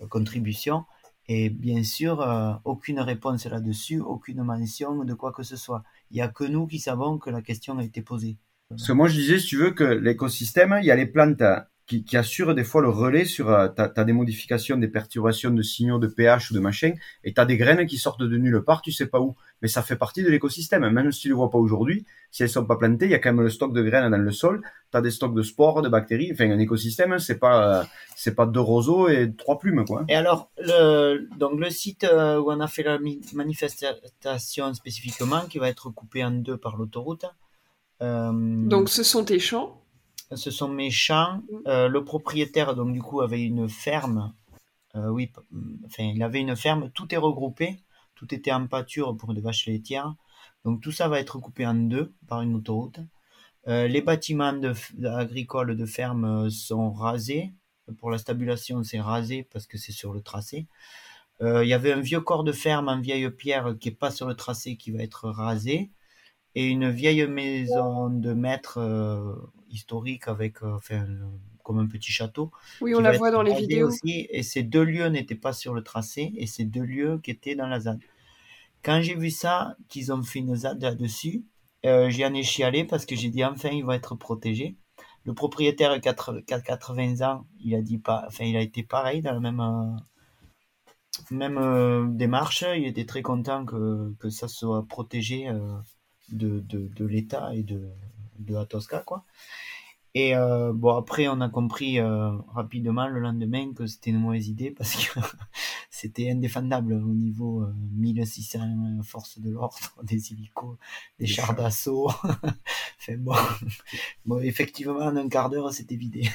euh, contributions, et bien sûr, euh, aucune réponse là-dessus, aucune mention de quoi que ce soit. Il y a que nous qui savons que la question a été posée. Parce que moi, je disais, si tu veux, que l'écosystème, il y a les plantes euh, qui, qui assurent des fois le relais sur, euh, t'as, t'as des modifications, des perturbations de signaux de pH ou de machin, et t'as des graines qui sortent de nulle part, tu sais pas où. Mais ça fait partie de l'écosystème. Même si tu le vois pas aujourd'hui, si elles sont pas plantées, il y a quand même le stock de graines dans le sol, t'as des stocks de spores, de bactéries. Enfin, un écosystème, c'est pas, euh, c'est pas deux roseaux et trois plumes, quoi. Et alors, le, donc le site euh, où on a fait la manifestation spécifiquement, qui va être coupé en deux par l'autoroute, euh, Donc ce sont tes champs. Ce sont mes champs. Euh, le propriétaire, donc du coup, avait une ferme. Euh, oui, p- enfin, il avait une ferme. Tout est regroupé. Tout était en pâture pour des vaches laitières. Donc tout ça va être coupé en deux par une autoroute. Euh, les bâtiments de, agricoles de ferme sont rasés. Pour la stabulation, c'est rasé parce que c'est sur le tracé. Il y avait un vieux corps de ferme en vieille pierre qui est pas sur le tracé qui va être rasé. Et une vieille maison de maître historique avec, euh, enfin, euh, comme un petit château. Oui, on la voit dans les vidéos. Aussi, et ces deux lieux n'étaient pas sur le tracé et ces deux lieux qui étaient dans la ZAD. Quand j'ai vu ça, qu'ils ont fait une ZAD là-dessus, euh, j'y en ai chialé parce que j'ai dit enfin il va être protégé. Le propriétaire a 80 80 ans, il a dit pas, enfin il a été pareil dans la même euh, même euh, démarche. Il était très content que, que ça soit protégé de, de, de l'État et de, de la Tosca quoi. Et euh, bon, après, on a compris euh, rapidement le lendemain que c'était une mauvaise idée parce que c'était indéfendable au niveau euh, 1600 forces de l'ordre, des hélicos, des chars d'assaut. enfin bon, bon, effectivement, en un quart d'heure, c'était vidé.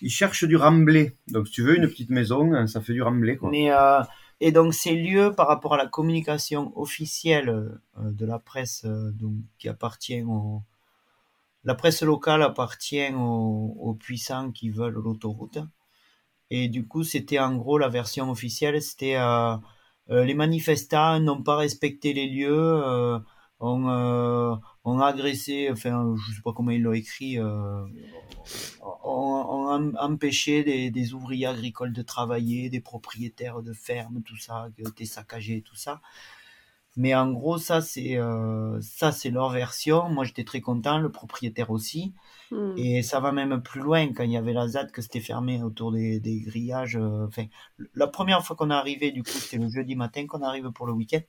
Ils cherchent du remblai. Donc, si tu veux une petite maison, ça fait du remblai, quoi. Mais euh, et donc ces lieux par rapport à la communication officielle de la presse donc, qui appartient au la presse locale appartient aux, puissants qui veulent l'autoroute et du coup c'était en gros la version officielle c'était euh, euh, les manifestants n'ont pas respecté les lieux euh, ont, agressé enfin je sais pas comment ils l'ont écrit ont, ont em- empêché des, des ouvriers agricoles de travailler, des propriétaires de fermes, tout ça, qui ont été saccagés, tout ça. Mais en gros, ça c'est euh, ça c'est leur version. Moi, j'étais très content, le propriétaire aussi. Hmm. Et ça va même plus loin quand il y avait la ZAD que c'était fermé autour des, des grillages. euh, Enfin, la première fois qu'on est arrivé, du coup, c'était le jeudi matin qu'on arrive pour le week-end.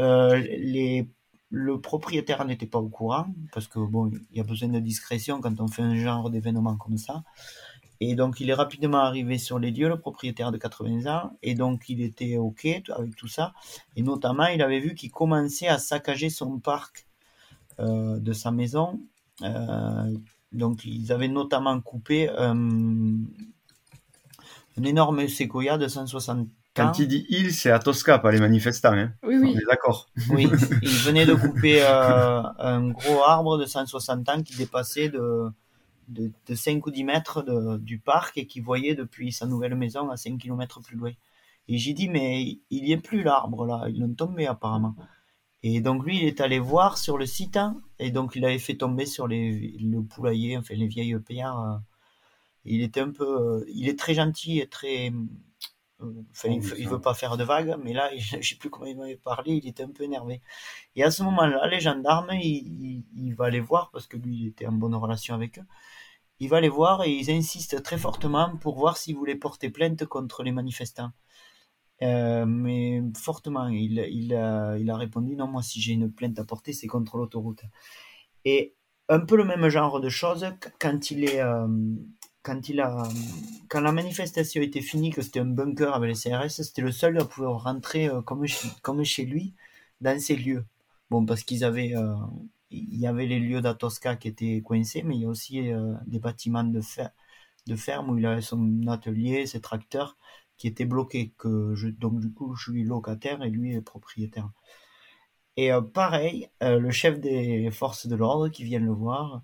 Euh, les le propriétaire n'était pas au courant parce que bon, il y a besoin de discrétion quand on fait un genre d'événement comme ça. Et donc il est rapidement arrivé sur les lieux, le propriétaire de 80 ans, et donc il était ok avec tout ça. Et notamment, il avait vu qu'il commençait à saccager son parc euh, de sa maison. Euh, donc ils avaient notamment coupé euh, un énorme séquoia de 160 Quand il dit il, c'est à Tosca, pas les manifestants, hein. Oui, On oui. est d'accord. Oui, il venait de couper euh, un gros arbre de 160 ans qui dépassait de, de, de 5 ou 10 mètres du parc et qui voyait depuis sa nouvelle maison à 5 km plus loin. Et j'ai dit, mais il n'y a plus l'arbre là, ils l'ont tombé apparemment. Et donc lui, il est allé voir sur le site, hein, et donc il avait fait tomber sur les, le poulailler, enfin les vieilles pierres. Euh, il était un peu, euh, il est très gentil et très, euh, enfin, il, veut, veut pas faire de vagues, mais là, je sais plus comment il m'avait parlé, il était un peu énervé. Et à ce moment-là, les gendarmes, il, il, va les voir parce que lui, il était en bonne relation avec eux. Il va les voir et ils insistent très fortement pour voir s'ils voulaient porter plainte contre les manifestants. Euh, mais fortement, il, il, a, répondu non, moi si j'ai une plainte à porter, c'est contre l'autoroute. Et un peu le même genre de choses quand il est, euh, quand il a, quand la manifestation était finie, que c'était un bunker avec les CRS, c'était le seul à pouvoir rentrer euh, comme, chez, comme chez lui dans ces lieux. Bon, parce qu'ils avaient, il y avait les lieux d'Atosca qui étaient coincés, mais il y a aussi des bâtiments de, fer, ferme où il avait son atelier, ses tracteurs qui était bloqué, que je, donc du coup je suis locataire et lui est propriétaire. Et euh, pareil, euh, le chef des forces de l'ordre qui vient le voir,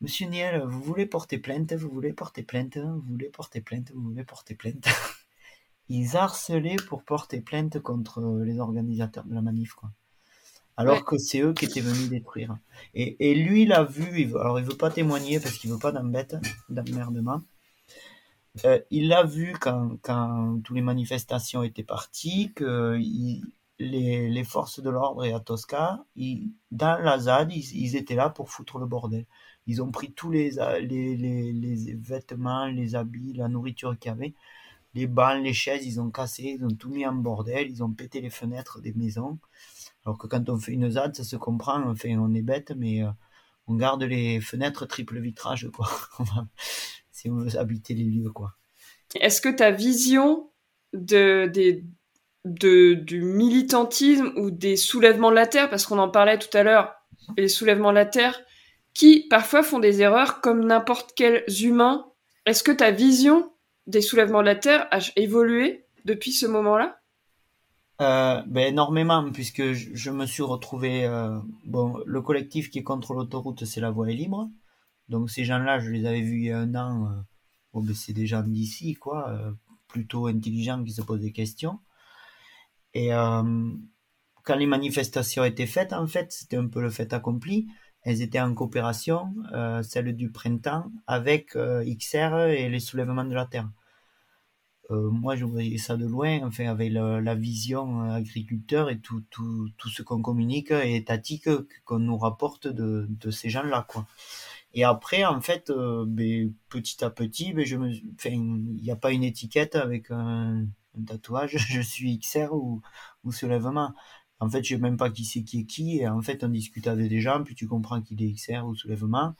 Monsieur Niel, vous voulez porter plainte, vous voulez porter plainte, vous voulez porter plainte, vous voulez porter plainte. Ils harcelaient pour porter plainte contre les organisateurs de la manif. Alors que c'est eux qui étaient venus détruire. Et, et lui, il a vu, il alors il veut pas témoigner parce qu'il veut pas d'embête, d'emmerdement. Euh, il l'a vu quand, quand toutes les manifestations étaient parties, que les, les, forces de l'ordre et à Tosca, dans la ZAD, ils, étaient là pour foutre le bordel. Ils ont pris tous les, les, les, les vêtements, les habits, la nourriture qu'il y avait, les bancs, les chaises, ils ont cassé, ils ont tout mis en bordel, ils ont pété les fenêtres des maisons. Alors que quand on fait une ZAD, ça se comprend, enfin, on est bête, mais euh, on garde les fenêtres triple vitrage, quoi. si on veut habiter les lieux, quoi. Est-ce que ta vision de, de, du militantisme ou des soulèvements de la terre, parce qu'on en parlait tout à l'heure, les soulèvements de la terre, qui parfois font des erreurs comme n'importe quel humain, est-ce que ta vision des soulèvements de la terre a évolué depuis ce moment-là? Euh, ben énormément puisque je, me suis retrouvé euh, bon le collectif qui est contre l'autoroute c'est la voie libre donc ces gens-là, je les avais vus il y a un an. Euh, bon, ben, c'est des gens d'ici, quoi, plutôt intelligents qui se posent des questions. Et quand les manifestations étaient faites, en fait, c'était un peu le fait accompli. Elles étaient en coopération, celle du printemps, avec XR et les soulèvements de la terre. Moi, je voyais ça de loin, enfin, avec la, vision agriculteur et tout, tout, tout ce qu'on communique et étatique qu'on nous rapporte de, de ces gens-là, quoi. Et après, en fait, euh, ben, petit à petit, ben, je me, il n'y a pas une étiquette avec un, tatouage. Je suis XR ou, ou soulèvement. En fait, je sais même pas qui c'est qui est qui. Et en fait, on discute avec des gens, puis tu comprends qu'il est XR ou soulèvement.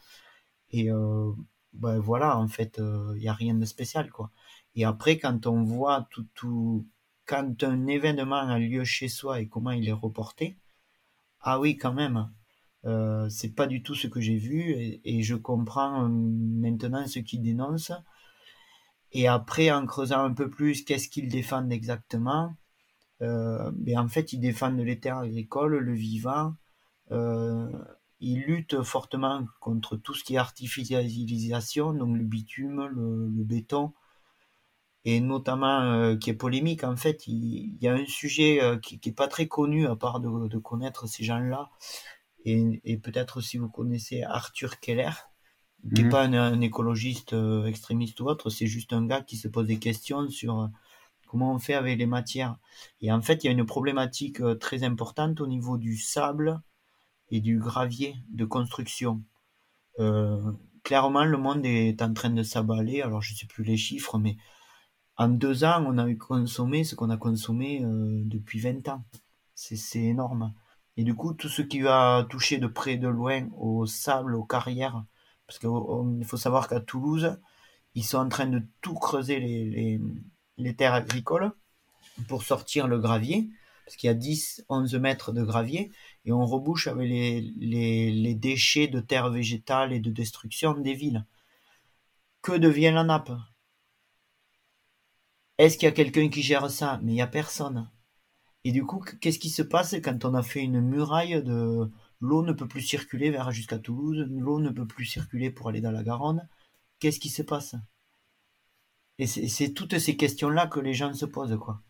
Et euh, ben voilà, en fait, il euh, n'y a rien de spécial, quoi. Et après, quand on voit tout, quand un événement a lieu chez soi et comment il est reporté, ah oui, quand même. Euh, c'est pas du tout ce que j'ai vu et, je comprends euh, maintenant ce qu'ils dénoncent. Et après, en creusant un peu plus, qu'est-ce qu'ils défendent exactement euh, ben En fait, ils défendent les terres agricoles, le vivant. Euh, ils luttent fortement contre tout ce qui est artificialisation, donc le bitume, le, béton, et notamment qui est polémique. En fait, il, y a un sujet qui, qui est pas très connu à part de, de connaître ces gens-là et, peut-être si vous connaissez Arthur Keller, qui n'est mhm. pas un, écologiste euh, extrémiste ou autre, c'est juste un gars qui se pose des questions sur euh, comment on fait avec les matières. Et en fait, il y a une problématique euh, très importante au niveau du sable et du gravier de construction. clairement, le monde est en train de s'abaler. Alors, je ne sais plus les chiffres, mais en deux ans, on a consommé ce qu'on a consommé depuis 20 ans. C'est énorme. Et du coup, tout ce qui va toucher de près de loin au sable, aux carrières, parce qu'il faut savoir qu'à Toulouse, ils sont en train de tout creuser les, terres agricoles pour sortir le gravier, parce qu'il y a 10, 11 mètres de gravier, et on rebouche avec les, déchets de terre végétale et de destruction des villes. Que devient la nappe? Est-ce qu'il y a quelqu'un qui gère ça? Mais il n'y a personne. Et du coup, qu'est-ce qui se passe quand on a fait une muraille de l'eau ne peut plus circuler vers jusqu'à Toulouse, l'eau ne peut plus circuler pour aller dans la Garonne? Qu'est-ce qui se passe? Et c'est toutes ces questions-là que les gens se posent, quoi.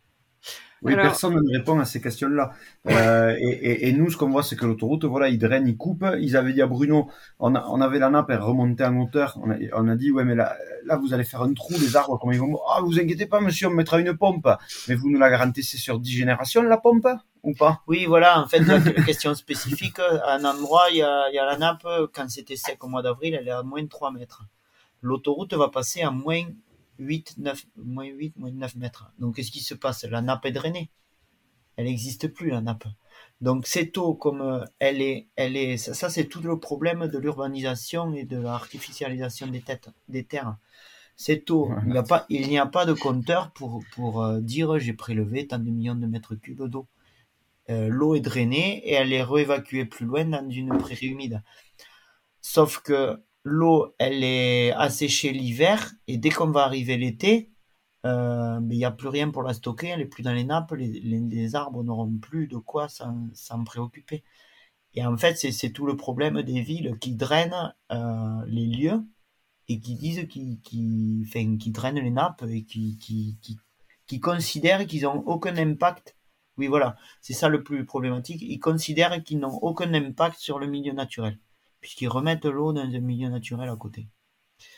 Oui, personne ne répond à ces questions-là. Euh, et, nous, ce qu'on voit, c'est que l'autoroute, voilà, ils drainent, ils coupent. Ils avaient dit à Bruno, on, avait la nappe, elle remontait en hauteur. On a, dit, ouais, mais là, là, vous allez faire un trou, les arbres, comment ils vont. Ah, vous inquiétez pas, monsieur, on mettra une pompe. Mais vous nous la garantissez sur 10 générations, la pompe, ou pas? Oui, voilà, en fait, la question spécifique, à un endroit, il y a, y a la nappe, quand c'était sec au mois d'avril, elle est à moins de 3 mètres. L'autoroute va passer à moins 8, 9, moins 8, moins 9 mètres. Donc, qu'est-ce qui se passe? La nappe est drainée. Elle n'existe plus, la nappe. Donc, cette eau, comme euh, elle est, elle est, ça, c'est tout le problème de l'urbanisation et de l'artificialisation des, têtes, des terres. Cette eau, il n'y a pas, il n'y a pas de compteur pour, pour euh, dire j'ai prélevé tant de millions de mètres cubes d'eau. Euh, l'eau est drainée et elle est réévacuée plus loin dans une prairie humide. Sauf que l'eau, elle est asséchée l'hiver, et dès qu'on va arriver l'été, euh, il n'y a plus rien pour la stocker, elle n'est plus dans les nappes, les, arbres n'auront plus de quoi s'en préoccuper. Et en fait, c'est tout le problème des villes qui drainent euh, les lieux et qui disent qui, qui, drainent les nappes et qui, qui, qui considèrent qu'ils n'ont aucun impact. Oui, voilà, c'est ça le plus problématique. Ils considèrent qu'ils n'ont aucun impact sur le milieu naturel puisqu'ils remettent l'eau dans un milieu naturel à côté.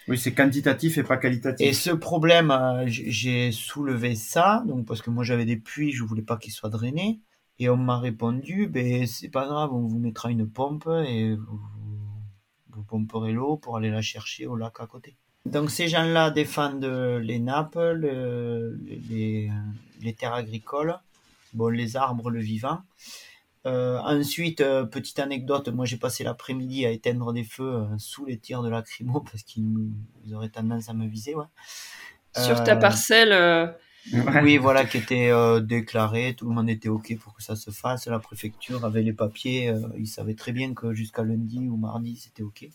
Oui, c'est quantitatif et pas qualitatif. Et ce problème, euh, j'ai soulevé ça, donc parce que moi j'avais des puits, je voulais pas qu'ils soient drainés, et on m'a répondu, ben c'est pas grave, on vous mettra une pompe et vous, pomperez l'eau pour aller la chercher au lac à côté. Donc ces gens-là défendent les nappes, les, les terres agricoles, bon les arbres, le vivant. Euh, ensuite, euh, petite anecdote, moi j'ai passé l'après-midi à éteindre des feux euh, sous les tirs de lacrymo parce qu'ils auraient tendance à me viser. Ouais. Sur ta parcelle Oui, voilà, qui était déclarée, tout le monde était OK pour que ça se fasse. La préfecture avait les papiers, ils savaient très bien que jusqu'à lundi ou mardi c'était OK.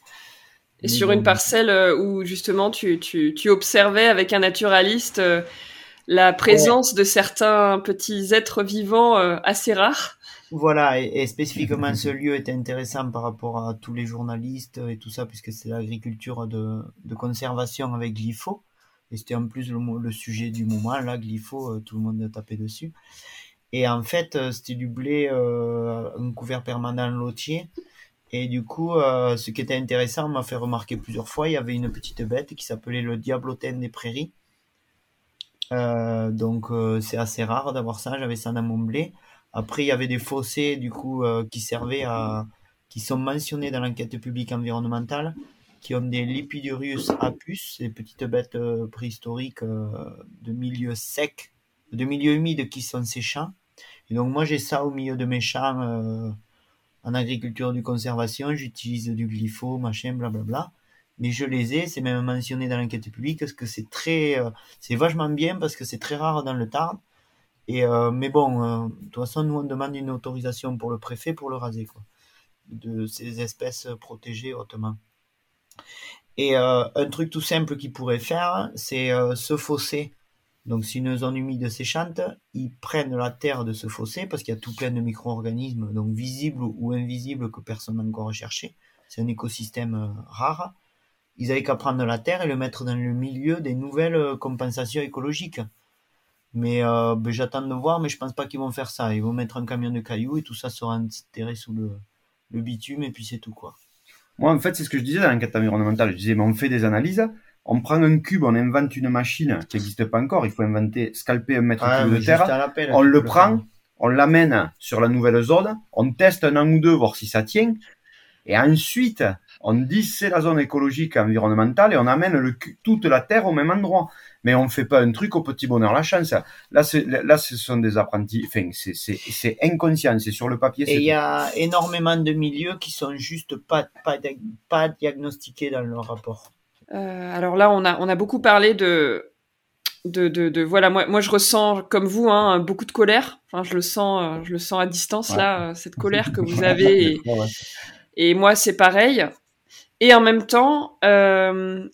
Et sur une parcelle où justement tu, tu, tu, observais avec un naturaliste la présence de certains petits êtres vivants assez rares? Voilà, et, spécifiquement ce lieu était intéressant par rapport à tous les journalistes et tout ça, puisque c'est l'agriculture de, conservation avec glypho. Et c'était en plus le, sujet du moment, là, glypho, euh, tout le monde tapait dessus. Et en fait, euh, c'était du blé, euh, un couvert permanent lotier. Et du coup, ce qui était intéressant, m'a fait remarquer plusieurs fois, il y avait une petite bête qui s'appelait le diablotin des prairies. donc c'est assez rare d'avoir ça, j'avais ça dans mon blé. Après, il y avait des fossés du coup euh, qui servaient à, qui sont mentionnés dans l'enquête publique environnementale, qui ont des Lepidurius apus, ces petites bêtes euh, préhistoriques euh, de milieu sec, de milieu humide qui sont séchants. Et donc moi j'ai ça au milieu de mes champs en agriculture de conservation, j'utilise du glypho, machin, blablabla. Mais je les ai, c'est même mentionné dans l'enquête publique, parce que c'est très, c'est vachement bien parce que c'est très rare dans le Tarn. Euh, mais bon, euh, de toute façon, nous, on demande une autorisation pour le préfet pour le raser, quoi, de ces espèces protégées hautement. Et euh, un truc tout simple qu'ils pourraient faire, c'est ce fossé. Donc, c'est une zone humide séchante. Ils prennent la terre de ce fossé parce qu'il y a tout plein de micro-organismes, donc visibles ou invisibles, que personne n'a encore recherché. C'est un écosystème rare. Ils avaient qu'à prendre la terre et le mettre dans le milieu des nouvelles compensations écologiques. Mais euh, ben, j'attends de voir, mais je pense pas qu'ils vont faire ça. Ils vont mettre un camion de cailloux et tout ça sera enterré sous le, le bitume et puis c'est tout quoi. Moi, en fait, c'est ce que je disais dans l'enquête environnementale. Je disais, mais on fait des analyses, on prend un cube, on invente une machine qui n'existe pas encore. Il faut inventer, scalper un mètre cube de terre. on le prend, on l'amène sur la nouvelle zone, on teste un an ou deux, voir si ça tient. Et ensuite, on dit c'est la zone écologique environnementale et on amène le, toute la terre au même endroit mais on ne fait pas un truc au petit bonheur la chance. Là, c'est, là, ce sont des apprentis. Enfin, c'est, inconscient, c'est sur le papier. Et il y a énormément de milieux qui sont juste pas, pas, pas diagnostiqués dans leur rapport. Euh, alors là, on a, on a beaucoup parlé de, de, de, de, voilà moi moi je ressens comme vous hein, beaucoup de colère enfin je le sens euh, je le sens à distance là euh, cette colère que vous avez et, et moi c'est pareil et en même temps euh,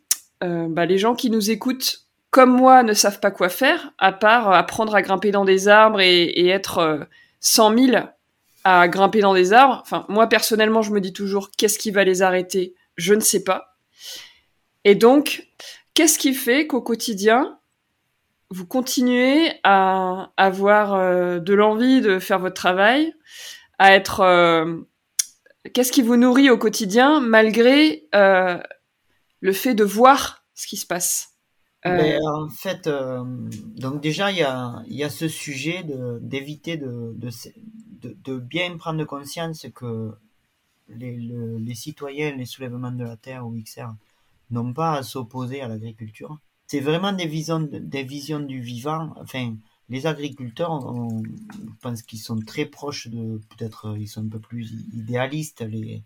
euh, bah, les gens qui nous écoutent comme moi, ne savent pas quoi faire, à part apprendre à grimper dans des arbres et, être euh, cent 100 000 à grimper dans des arbres. Enfin, moi, personnellement, je me dis toujours, qu'est-ce qui va les arrêter? Je ne sais pas. Et donc, qu'est-ce qui fait qu'au quotidien, vous continuez à avoir euh, de l'envie de faire votre travail, à être euh, qu'est-ce qui vous nourrit au quotidien malgré euh, le fait de voir ce qui se passe? Ben, En fait, donc déjà, il y a, ce sujet d'éviter de, de, de, de, bien prendre conscience que les, les citoyens, les soulèvements de la Terre ou XR n'ont pas à s'opposer à l'agriculture c'est vraiment des visions, des visions du vivant. Enfin, les agriculteurs, je pense qu'ils sont très proches de, peut-être, ils sont un peu plus idéalistes, les,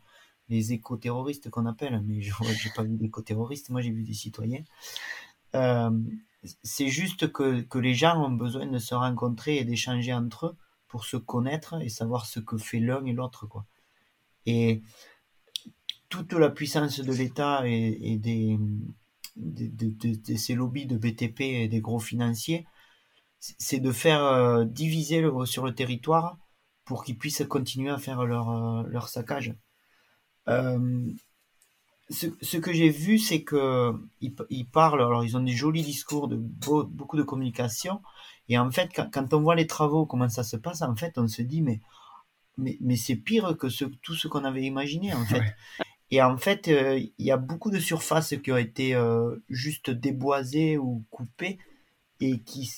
les éco-terroristes qu'on appelle, mais je n'ai pas vu d'éco-terroristes, moi j'ai vu des citoyens. Euh, c'est juste que, que les gens ont besoin de se rencontrer et d'échanger entre eux pour se connaître et savoir ce que fait l'un et l'autre. quoi. Et toute la puissance de l'État et, des, de, ces lobbies de BTP et des gros financiers, c'est de faire euh, diviser sur le territoire pour qu'ils puissent continuer à faire leur, euh, leur saccage. Ce, que j'ai vu, c'est que ils, parlent, alors ils ont des jolis discours, de beaucoup de communication, et en fait, quand, on voit les travaux, comment ça se passe, en fait, on se dit, mais, mais, mais c'est pire que ce, tout ce qu'on avait imaginé, en fait. Et en fait, euh, il y a beaucoup de surfaces qui ont été euh, juste déboisées ou coupées et qui,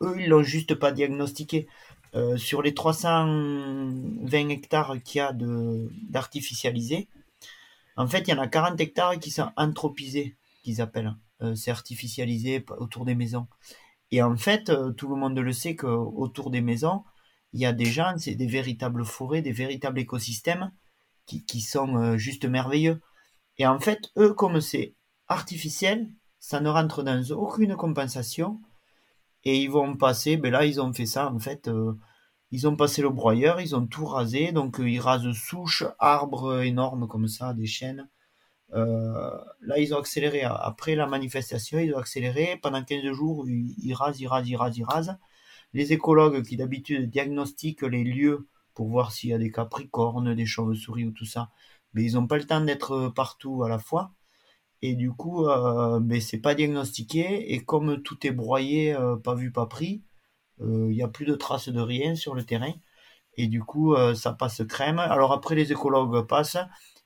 eux, ils l'ont juste pas diagnostiqué. Euh, sur les 320 hectares qu'il y a d'artificialisés, en fait, il y en a 40 hectares qui sont anthropisés, qu'ils appellent. c'est artificialisé autour des maisons. Et en fait, tout le monde le sait qu'autour des maisons, il y a des gens, c'est des véritables forêts, des véritables écosystèmes qui, sont euh, juste merveilleux. Et en fait, eux, comme c'est artificiel, ça ne rentre dans aucune compensation. Et ils vont passer, ben là, ils ont fait ça, en fait. Euh, ils ont passé le broyeur, ils ont tout rasé. Donc, euh, ils rasent souches, arbres énormes comme ça, des chênes. là, ils ont accéléré. Après la manifestation, ils ont accéléré. Pendant 15 jours, ils, rasent, ils rasent, ils rasent, ils rasent. Les écologues qui d'habitude diagnostiquent les lieux pour voir s'il y a des capricornes, des chauves-souris ou tout ça. Mais ils n'ont pas le temps d'être euh, partout à la fois. Et du coup, euh, mais c'est pas diagnostiqué. Et comme tout est broyé, euh, pas vu, pas pris, il n'y a plus de traces de rien sur le terrain. Et du coup, ça passe crème. Alors après, les écologues passent.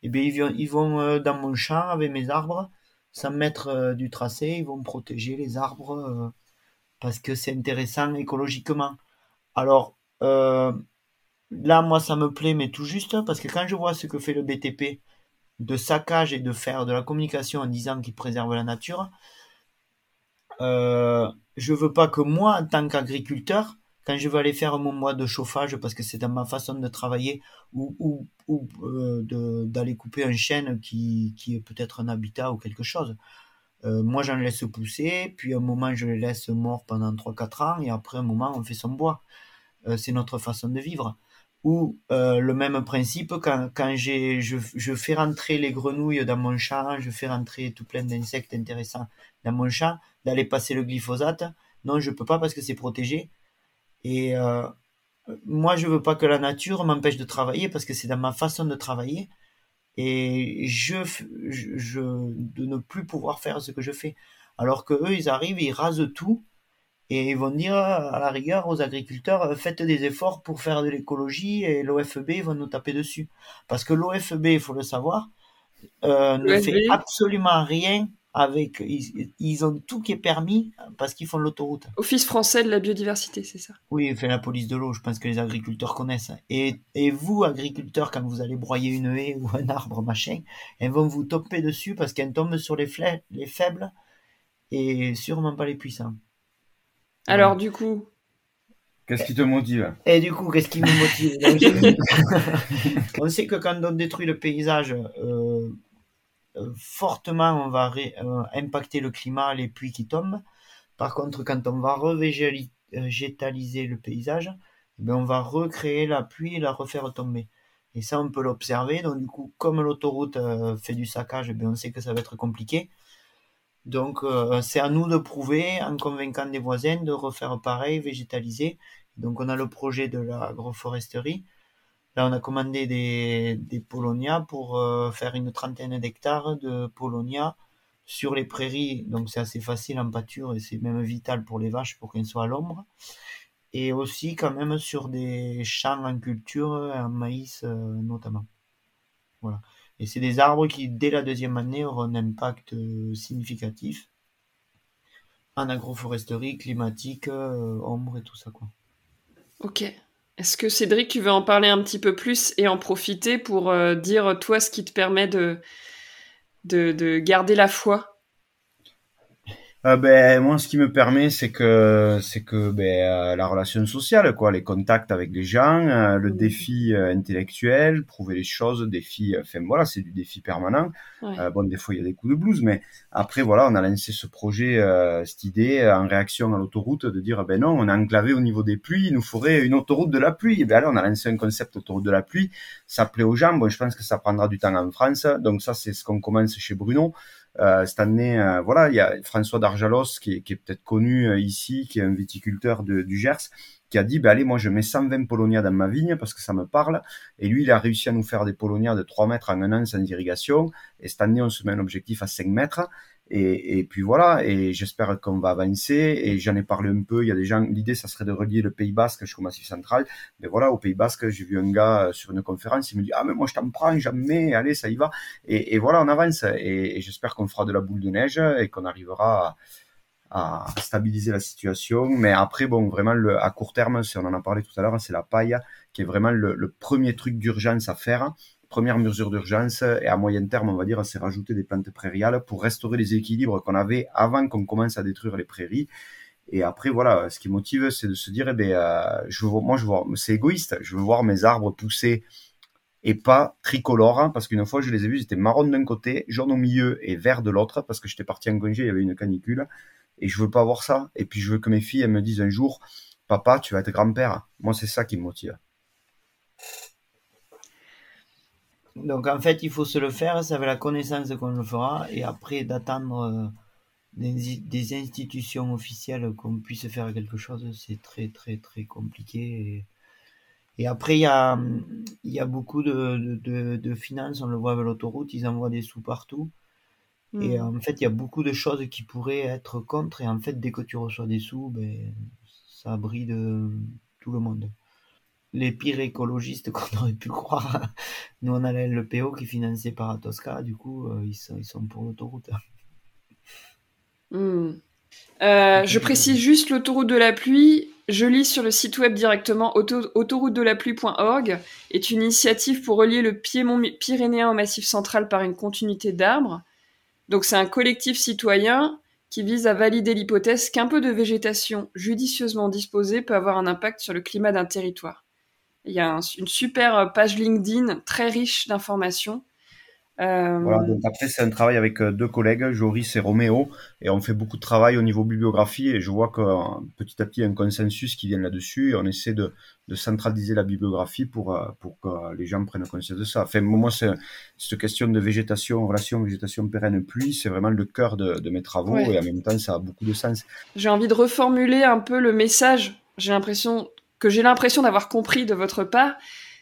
Et bien, ils, ils vont dans mon champ avec mes arbres, sans mettre du tracé. Ils vont protéger les arbres parce que c'est intéressant écologiquement. Alors, Là, moi, ça me plaît, mais tout juste, parce que quand je vois ce que fait le BTP de saccage et de faire de la communication en disant qu'il préserve la nature, euh, je veux pas que moi, en tant qu'agriculteur, quand je veux aller faire mon mois de chauffage, parce que c'est dans ma façon de travailler, ou, ou, ou euh, d'aller couper un chêne qui, qui est peut-être un habitat ou quelque chose, euh, moi j'en laisse pousser, puis un moment je les laisse morts pendant 3-4 ans, et après un moment on fait son bois. C'est notre façon de vivre ou euh, le même principe quand, je, fais rentrer les grenouilles dans mon champ, je fais rentrer tout plein d'insectes intéressants dans mon champ, d'aller passer le glyphosate. Non, je peux pas parce que c'est protégé. Et euh, moi, je veux pas que la nature m'empêche de travailler parce que c'est dans ma façon de travailler. Et je, je, je, de ne plus pouvoir faire ce que je fais. Alors que eux, ils arrivent, ils rasent tout et ils vont dire à la rigueur aux agriculteurs euh, faites des efforts pour faire de l'écologie et l'OFB va nous taper dessus parce que l'OFB il faut le savoir euh, ne fait absolument rien avec ils, ont tout qui est permis parce qu'ils font l'autoroute. Office français de la biodiversité, c'est ça? Oui, il fait la police de l'eau, je pense que les agriculteurs connaissent. Et, et vous, agriculteurs, quand vous allez broyer une haie ou un arbre, machin, ils vont vous toper dessus parce qu'elles tombent sur les, les faibles et sûrement pas les puissants. Alors, du coup. Qu'est-ce qui te motive? Et du coup, qu'est-ce qui me motive? On sait que quand on détruit le paysage, euh, euh, fortement, on va euh, impacter le climat, les pluies qui tombent. Par contre, quand on va revégétaliser le paysage, eh ben, on va recréer la pluie et la refaire tomber. Et ça, on peut l'observer. Donc, du coup, comme l'autoroute fait du saccage, eh on sait que ça va être compliqué. Donc euh, c'est à nous de prouver, en convaincant des voisins, de refaire pareil, végétaliser. Donc on a le projet de l'agroforesterie. Là on a commandé des, des pour euh, faire une trentaine d'hectares de polonia sur les prairies, donc c'est assez facile en pâture et c'est même vital pour les vaches pour qu'elles soient à l'ombre. Et aussi quand même sur des champs en culture, en maïs euh, notamment. Voilà. Et c'est des arbres qui, dès la deuxième année, auront un impact euh, significatif en agroforesterie, climatique, euh, ombre et tout ça. Quoi. Ok. Est-ce que Cédric, tu veux en parler un petit peu plus et en profiter pour dire, toi, ce qui te permet de, garder la foi? Euh, ben moi ce qui me permet c'est que c'est que ben euh, la relation sociale quoi les contacts avec les gens euh, le défi intellectuel prouver les choses défi enfin voilà c'est du défi permanent. Bon des fois il y a des coups de blues mais après voilà on a lancé ce projet cette idée en réaction à l'autoroute de dire ben non on est enclavé au niveau des pluies il nous faudrait une autoroute de la pluie. Et ben là on a lancé un concept autoroute de la pluie. Ça plaît aux gens. Bon je pense que ça prendra du temps en France. Donc ça c'est ce qu'on commence chez Bruno euh, cette année, euh, voilà, il y a François d'Arjalos qui est, peut-être connu euh, ici, qui est un viticulteur du Gers, qui a dit, ben allez, moi je mets 120 polonias dans ma vigne parce que ça me parle. Et lui, il a réussi à nous faire des polonias de 3 mètres en un an sans irrigation. Et cette année, on se met un objectif à 5 mètres. Et, et puis voilà, et j'espère qu'on va avancer. Et j'en ai parlé un peu. Il y a des gens. L'idée, ça serait de relier le Pays Basque jusqu'au Massif Central. Mais voilà, au Pays Basque, j'ai vu un gars euh, sur une conférence. Il me dit ah mais moi je t'en prends, jamais. Allez, ça y va. Et, voilà, on avance. Et, j'espère qu'on fera de la boule de neige et qu'on arrivera à, à, stabiliser la situation. Mais après, bon, vraiment, le, à court terme, si on en a parlé tout à l'heure, c'est la paille qui est vraiment le premier truc d'urgence à faire première mesure d'urgence et à moyen terme, on va dire, c'est rajouter des plantes prairiales pour restaurer les équilibres qu'on avait avant qu'on commence à détruire les prairies. Et après, voilà, ce qui motive, c'est de se dire, eh ben, euh, je veux, c'est égoïste, je veux voir mes arbres pousser et pas tricolores, hein, parce qu'une fois, je les ai vus, ils étaient marrons d'un côté, jaune au milieu et vert de l'autre, parce que j'étais parti en congé, il y avait une canicule, et je veux pas voir ça. Et puis, je veux que mes filles, me disent un jour, papa, tu vas être grand-père. Moi, c'est ça qui me motive. Donc en fait, il faut se le faire, ça veut la connaissance qu'on le fera, et après d'attendre euh, des, institutions officielles qu'on puisse faire quelque chose, c'est très très très compliqué. Et, après, il y a, il y a beaucoup de, de, de, finances, on le voit avec l'autoroute, ils envoient des sous partout. Et hmm. en fait, il y a beaucoup de choses qui pourraient être contre, et en fait, dès que tu reçois des sous, ben, ça bride tout le monde les pires écologistes qu'on aurait pu croire. Nous, on a le LPO qui est financé par Tosca, du coup, euh, ils, sont, pour l'autoroute. Hmm. Euh, je précise juste l'autoroute de la pluie. Je lis sur le site web directement autoroute-de-la-pluie.org est une initiative pour relier le Piémont pyrénéen au Massif central par une continuité d'arbres. Donc c'est un collectif citoyen qui vise à valider l'hypothèse qu'un peu de végétation judicieusement disposée peut avoir un impact sur le climat d'un territoire. Il y a une super euh, page LinkedIn très riche d'informations. Euh, voilà, donc après, c'est un travail avec euh, deux collègues, Joris et Roméo, et on fait beaucoup de travail au niveau bibliographie, et je vois que petit à petit, il y a un consensus qui vient là-dessus, et on essaie de, de, centraliser la bibliographie pour, pour que les gens prennent conscience de ça. Enfin, moi, c'est cette question de végétation, relation végétation pérenne-pluie, c'est vraiment le cœur de, de mes travaux, et en même temps, ça a beaucoup de sens. J'ai envie de reformuler un peu le message. J'ai l'impression que j'ai l'impression d'avoir compris de votre part,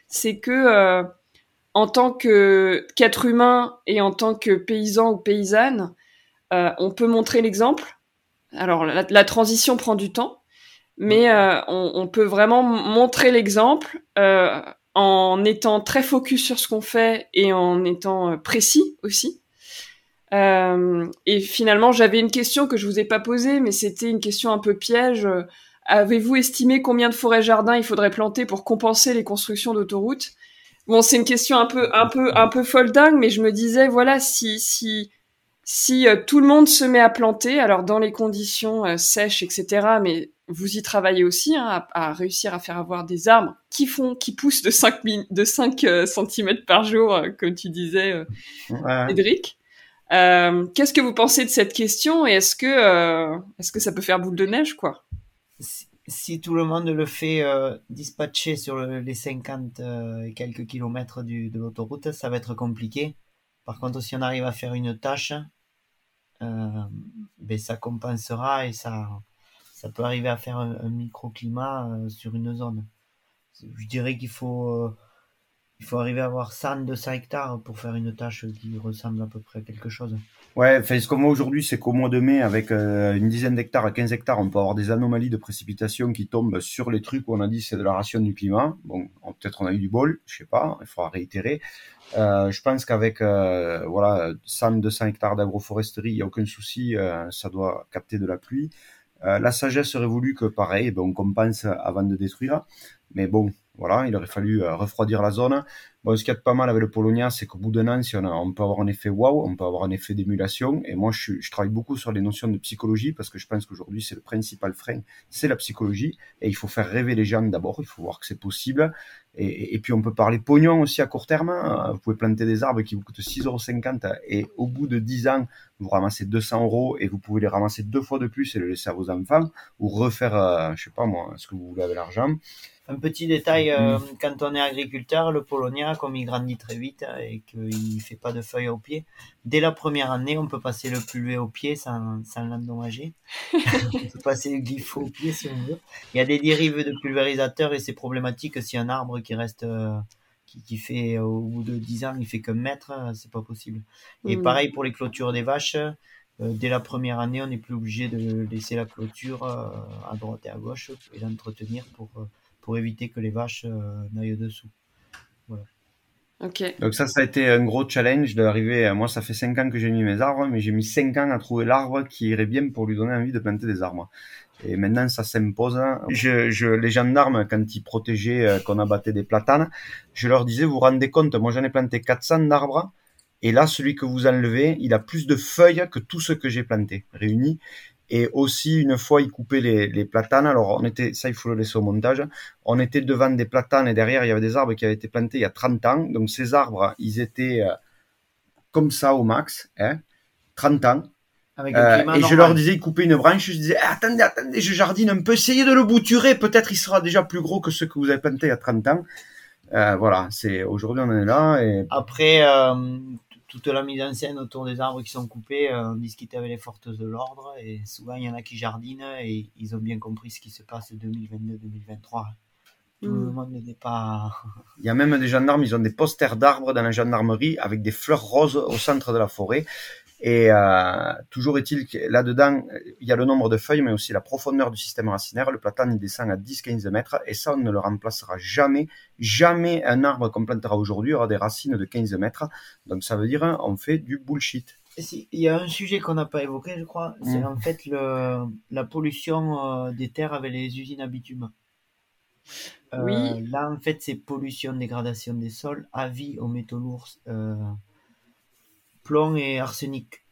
c'est que euh, en tant que qu'être humain et en tant que paysan ou paysanne, euh, on peut montrer l'exemple. Alors la, transition prend du temps, mais euh, on, on, peut vraiment montrer l'exemple euh, en étant très focus sur ce qu'on fait et en étant précis aussi. et finalement, j'avais une question que je vous ai pas posée, mais c'était une question un peu piège. Avez-vous estimé combien de forêts jardins il faudrait planter pour compenser les constructions d'autoroutes? Bon, c'est une question un peu, un peu, un peu folle dingue, mais je me disais, voilà, si, si, si euh, tout le monde se met à planter, alors dans les conditions euh, sèches, etc., mais vous y travaillez aussi hein, à, réussir à faire avoir des arbres qui font, qui poussent de 5, de 5 euh, cm par jour, comme tu disais, Cédric. Qu'est-ce que vous pensez de cette question? Et est-ce que, est-ce que ça peut faire boule de neige, quoi? Si, tout le monde le fait euh, dispatcher sur les 50 euh, et quelques kilomètres du, de l'autoroute, ça va être compliqué. Par contre, si on arrive à faire une tâche, euh, ben ça compensera et ça, ça peut arriver à faire un, microclimat sur une zone. Je dirais qu'il faut il faut arriver à avoir 100, 200 hectares pour faire une tâche qui ressemble à peu près à quelque chose. Ouais, ce qu'on voit aujourd'hui, c'est qu'au mois de mai, avec euh, une dizaine d'hectares à 15 hectares, on peut avoir des anomalies de précipitation qui tombent sur les trucs où on a dit c'est de la ration du climat. Bon, peut-être on a eu du bol, je sais pas, il faudra réitérer. Euh, je pense qu'avec euh, voilà 100, 200 hectares d'agroforesterie, il n'y a aucun souci, ça doit capter de la pluie. La sagesse aurait voulu que pareil, ben, on compense avant de détruire. Mais bon, voilà, il aurait fallu refroidir la zone. Bon, ce qui est pas mal avec le Polonia, c'est qu'au bout d'un an, si on, a, on peut avoir un effet wow, on peut avoir un effet d'émulation. Et moi, je, travaille beaucoup sur les notions de psychologie parce que je pense qu'aujourd'hui, c'est le principal frein, c'est la psychologie. Et il faut faire rêver les gens d'abord, il faut voir que c'est possible. Et, et, puis, on peut parler pognon aussi à court terme. Vous pouvez planter des arbres qui vous coûtent 6,50 euros et au bout de 10 ans, vous ramassez 200 euros et vous pouvez les ramasser deux fois de plus et les laisser à vos enfants ou refaire, euh, je sais pas moi, ce que vous voulez avec l'argent? Un petit détail, euh, quand on est agriculteur, le Polonia, comme il grandit très vite hein, et qu'il fait pas de feuilles au pied, dès la première année, on peut passer le pulvé au pied sans, sans l'endommager. on peut passer le glypho au pied si on veut. Il y a des dérives de pulvérisateurs et c'est problématique si un arbre qui reste, euh, qui, qui, fait au bout de 10 ans, il fait qu'un mètre, euh, c'est pas possible. Et Mhm. pareil pour les clôtures des vaches. euh, dès la première année, on n'est plus obligé de laisser la clôture euh, à droite et à gauche et d'entretenir pour euh, pour éviter que les vaches euh, n'aillent dessous. Donc ça, ça a été un gros challenge d'arriver. Moi, ça fait 5 ans que j'ai mis mes arbres, mais j'ai mis 5 ans à trouver l'arbre qui irait bien pour lui donner envie de planter des arbres. Et maintenant, ça s'impose. Je, les gendarmes, quand ils protégeaient, euh, qu'on abattait des platanes, je leur disais, vous vous rendez compte, moi j'en ai planté 400 d'arbres, et là, celui que vous enlevez, il a plus de feuilles que tout ce que j'ai planté, réunis. Et aussi, une fois, ils coupaient les, les platanes. Alors, on était, ça, il faut le laisser au montage. On était devant des platanes et derrière, il y avait des arbres qui avaient été plantés il y a 30 ans. Donc, ces arbres, ils étaient euh, comme ça au max, hein, 30 ans. Avec Euh, et je leur disais, ils coupaient une branche, je disais, Ah, attendez, attendez, je jardine un peu, essayez de le bouturer, peut-être il sera déjà plus gros que ceux que vous avez plantés il y a 30 ans. Euh, voilà, c'est aujourd'hui on en est là et Après, euh, toute la mise en scène autour des arbres qui sont coupés, euh, on discutait avec les forces de l'ordre et souvent il y en a qui jardinent et ils ont bien compris ce qui se passe 2022-2023. Tout Mm. le monde n'est pas... il y a même des gendarmes, ils ont des posters d'arbres dans la gendarmerie avec des fleurs roses au centre de la forêt. Et euh, toujours est-il que là-dedans, il y a le nombre de feuilles, mais aussi la profondeur du système racinaire. Le platane, il descend à 10-15 mètres, et ça, on ne le remplacera jamais. Jamais un arbre qu'on plantera aujourd'hui aura des racines de 15 mètres. Donc ça veut dire, on fait du bullshit. Il y a un sujet qu'on n'a pas évoqué, je crois, c'est Mm. en fait le, la pollution euh, des terres avec les usines à bitume. Euh, Oui. Là, en fait, c'est pollution, dégradation des sols, avis aux métaux lourds, euh, plomb et arsenic.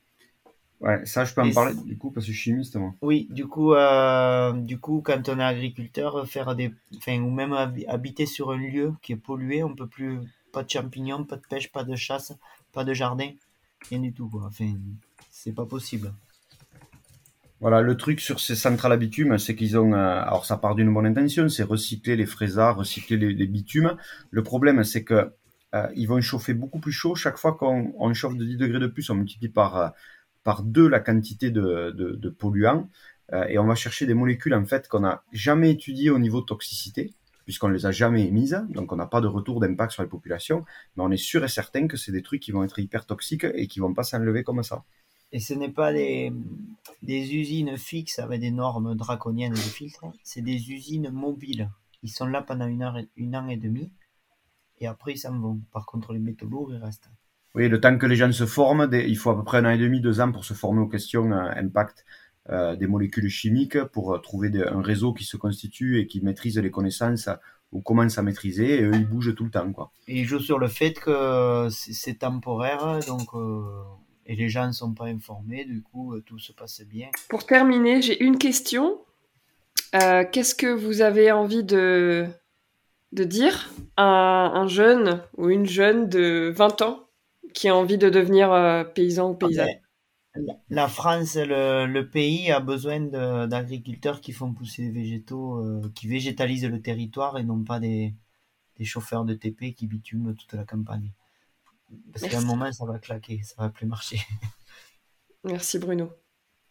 Ouais, ça, je peux en Et parler du coup, parce que je suis chimiste, moi. Oui, du coup, euh, du coup, quand on est agriculteur, faire des, enfin, ou même habi- habiter sur un lieu qui est pollué, on peut plus, pas de champignons, pas de pêche, pas de chasse, pas de jardin, rien du tout, quoi. Enfin, c'est pas possible. Voilà, le truc sur ces centrales à bitume, c'est qu'ils ont, euh, alors ça part d'une bonne intention, c'est recycler les fraisards, recycler les, les bitumes. Le problème, c'est que euh, ils vont chauffer beaucoup plus chaud. Chaque fois qu'on on chauffe de 10 degrés de plus, on multiplie par euh, par deux la quantité de, de, de polluants euh, et on va chercher des molécules en fait qu'on n'a jamais étudiées au niveau toxicité puisqu'on les a jamais émises, donc on n'a pas de retour d'impact sur les populations, mais on est sûr et certain que c'est des trucs qui vont être hyper toxiques et qui vont pas s'enlever comme ça. Et ce n'est pas des, usines fixes avec des normes draconiennes de filtre, c'est des usines mobiles. Ils sont là pendant une heure, une et demi, et après ils s'en vont. Par contre, les métaux lourds, ils restent. Oui, le temps que les gens se forment, des- il faut à peu près un an et demi, deux ans pour se former aux questions euh, impact euh, des molécules chimiques, pour euh, trouver un réseau qui se constitue et qui maîtrise les connaissances ou commence à maîtriser, et eux, ils bougent tout le temps. Quoi. Et ils jouent sur le fait que c'est temporaire, donc euh, et les gens ne sont pas informés, du coup tout se passe bien. Pour terminer, j'ai une question. Euh, Qu'est-ce que vous avez envie de, de dire à un jeune ou une jeune de 20 ans qui a envie de devenir euh, paysan ou paysanne La- France, le, le pays, a besoin d'agriculteurs qui font pousser des végétaux, euh, qui végétalisent le territoire et non pas des, des chauffeurs de TP qui bitument toute la campagne. Parce qu'à un moment, ça va claquer, ça va plus marcher. Merci Bruno.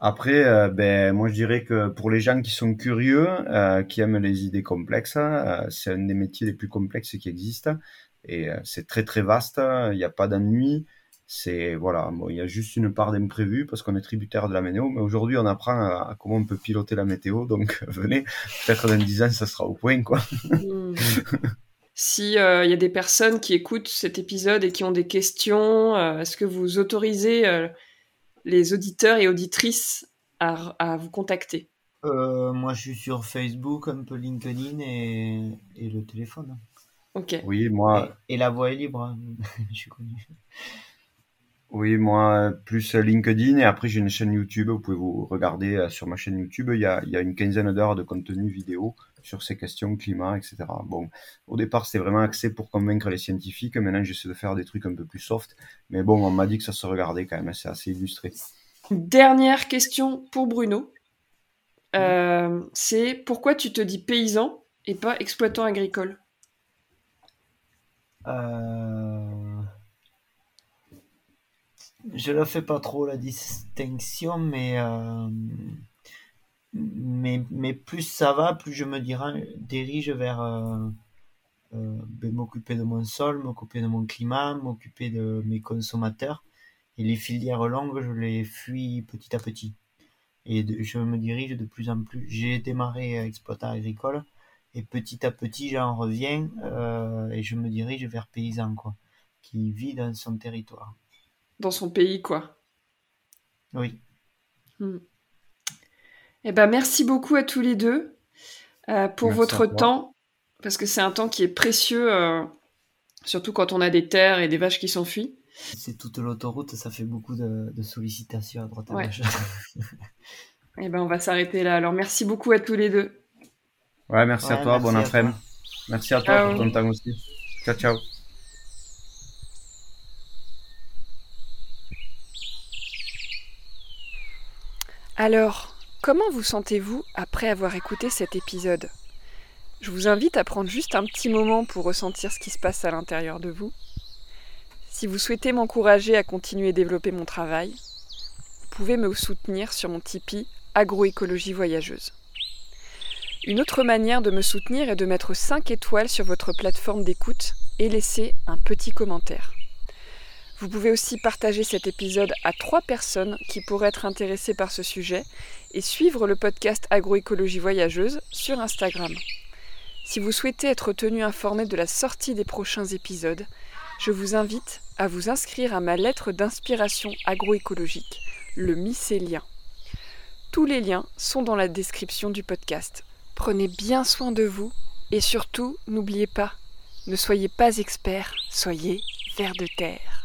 Après, euh, ben, moi je dirais que pour les gens qui sont curieux, euh, qui aiment les idées complexes, euh, c'est un des métiers les plus complexes qui existent. Et c'est très très vaste, il n'y a pas d'ennui. C'est voilà, il y a juste une part d'imprévu parce qu'on est tributaire de la météo, mais aujourd'hui on apprend à, comment on peut piloter la météo, donc venez, peut-être dans 10 ans ça sera au point quoi. Hmm. Si il euh, y a des personnes qui écoutent cet épisode et qui ont des questions, est-ce que vous autorisez les auditeurs et auditrices à, vous contacter Moi, je suis sur Facebook, un peu LinkedIn et, le téléphone. Ok. Oui, moi. Et, la voix est libre. Hein. je suis connu. Oui, moi, plus LinkedIn et après j'ai une chaîne YouTube. Vous pouvez vous regarder sur ma chaîne YouTube. Il y a, il y a une quinzaine d'heures de contenu vidéo sur ces questions climat, etc. Bon, au départ, c'était vraiment axé pour convaincre les scientifiques. Maintenant, j'essaie de faire des trucs un peu plus soft. Mais bon, on m'a dit que ça se regardait quand même. C'est assez illustré. Dernière question pour Bruno. Euh, c'est pourquoi tu te dis paysan et pas exploitant agricole? Euh... Je ne fais pas trop la distinction, mais euh, mais, plus ça va, plus je me dirige vers euh, euh, ben, m'occuper de mon sol, m'occuper de mon climat, m'occuper de mes consommateurs. Et les filières longues, je les fuis petit à petit. Et je me dirige de plus en plus. J'ai démarré exploitant agricole et petit à petit j'en reviens et je me dirige vers paysan quoi, qui vit dans son territoire. Dans son pays quoi. Oui. Hmm. Eh ben, merci beaucoup à tous les deux euh, pour votre temps, parce que c'est un temps qui est précieux, euh, surtout quand on a des terres et des vaches qui s'enfuient. C'est toute l'autoroute, ça fait beaucoup de, sollicitations à droite à gauche. eh ben, on va s'arrêter là. Alors, merci beaucoup à tous les deux. Ouais, merci à toi, bon après-midi. Merci à toi pour ton temps aussi. Ciao, ciao. Alors, Comment vous sentez-vous après avoir écouté cet épisode? Je vous invite à prendre juste un petit moment pour ressentir ce qui se passe à l'intérieur de vous. Si vous souhaitez m'encourager à continuer à développer mon travail, vous pouvez me soutenir sur mon Tipeee Agroécologie Voyageuse. Une autre manière de me soutenir est de mettre 5 étoiles sur votre plateforme d'écoute et laisser un petit commentaire. Vous pouvez aussi partager cet épisode à trois personnes qui pourraient être intéressées par ce sujet et suivre le podcast Agroécologie Voyageuse sur Instagram. Si vous souhaitez être tenu informé de la sortie des prochains épisodes, je vous invite à vous inscrire à ma lettre d'inspiration agroécologique, le mycélien. Tous les liens sont dans la description du podcast. Prenez bien soin de vous et surtout, n'oubliez pas, ne soyez pas expert, soyez vers de terre.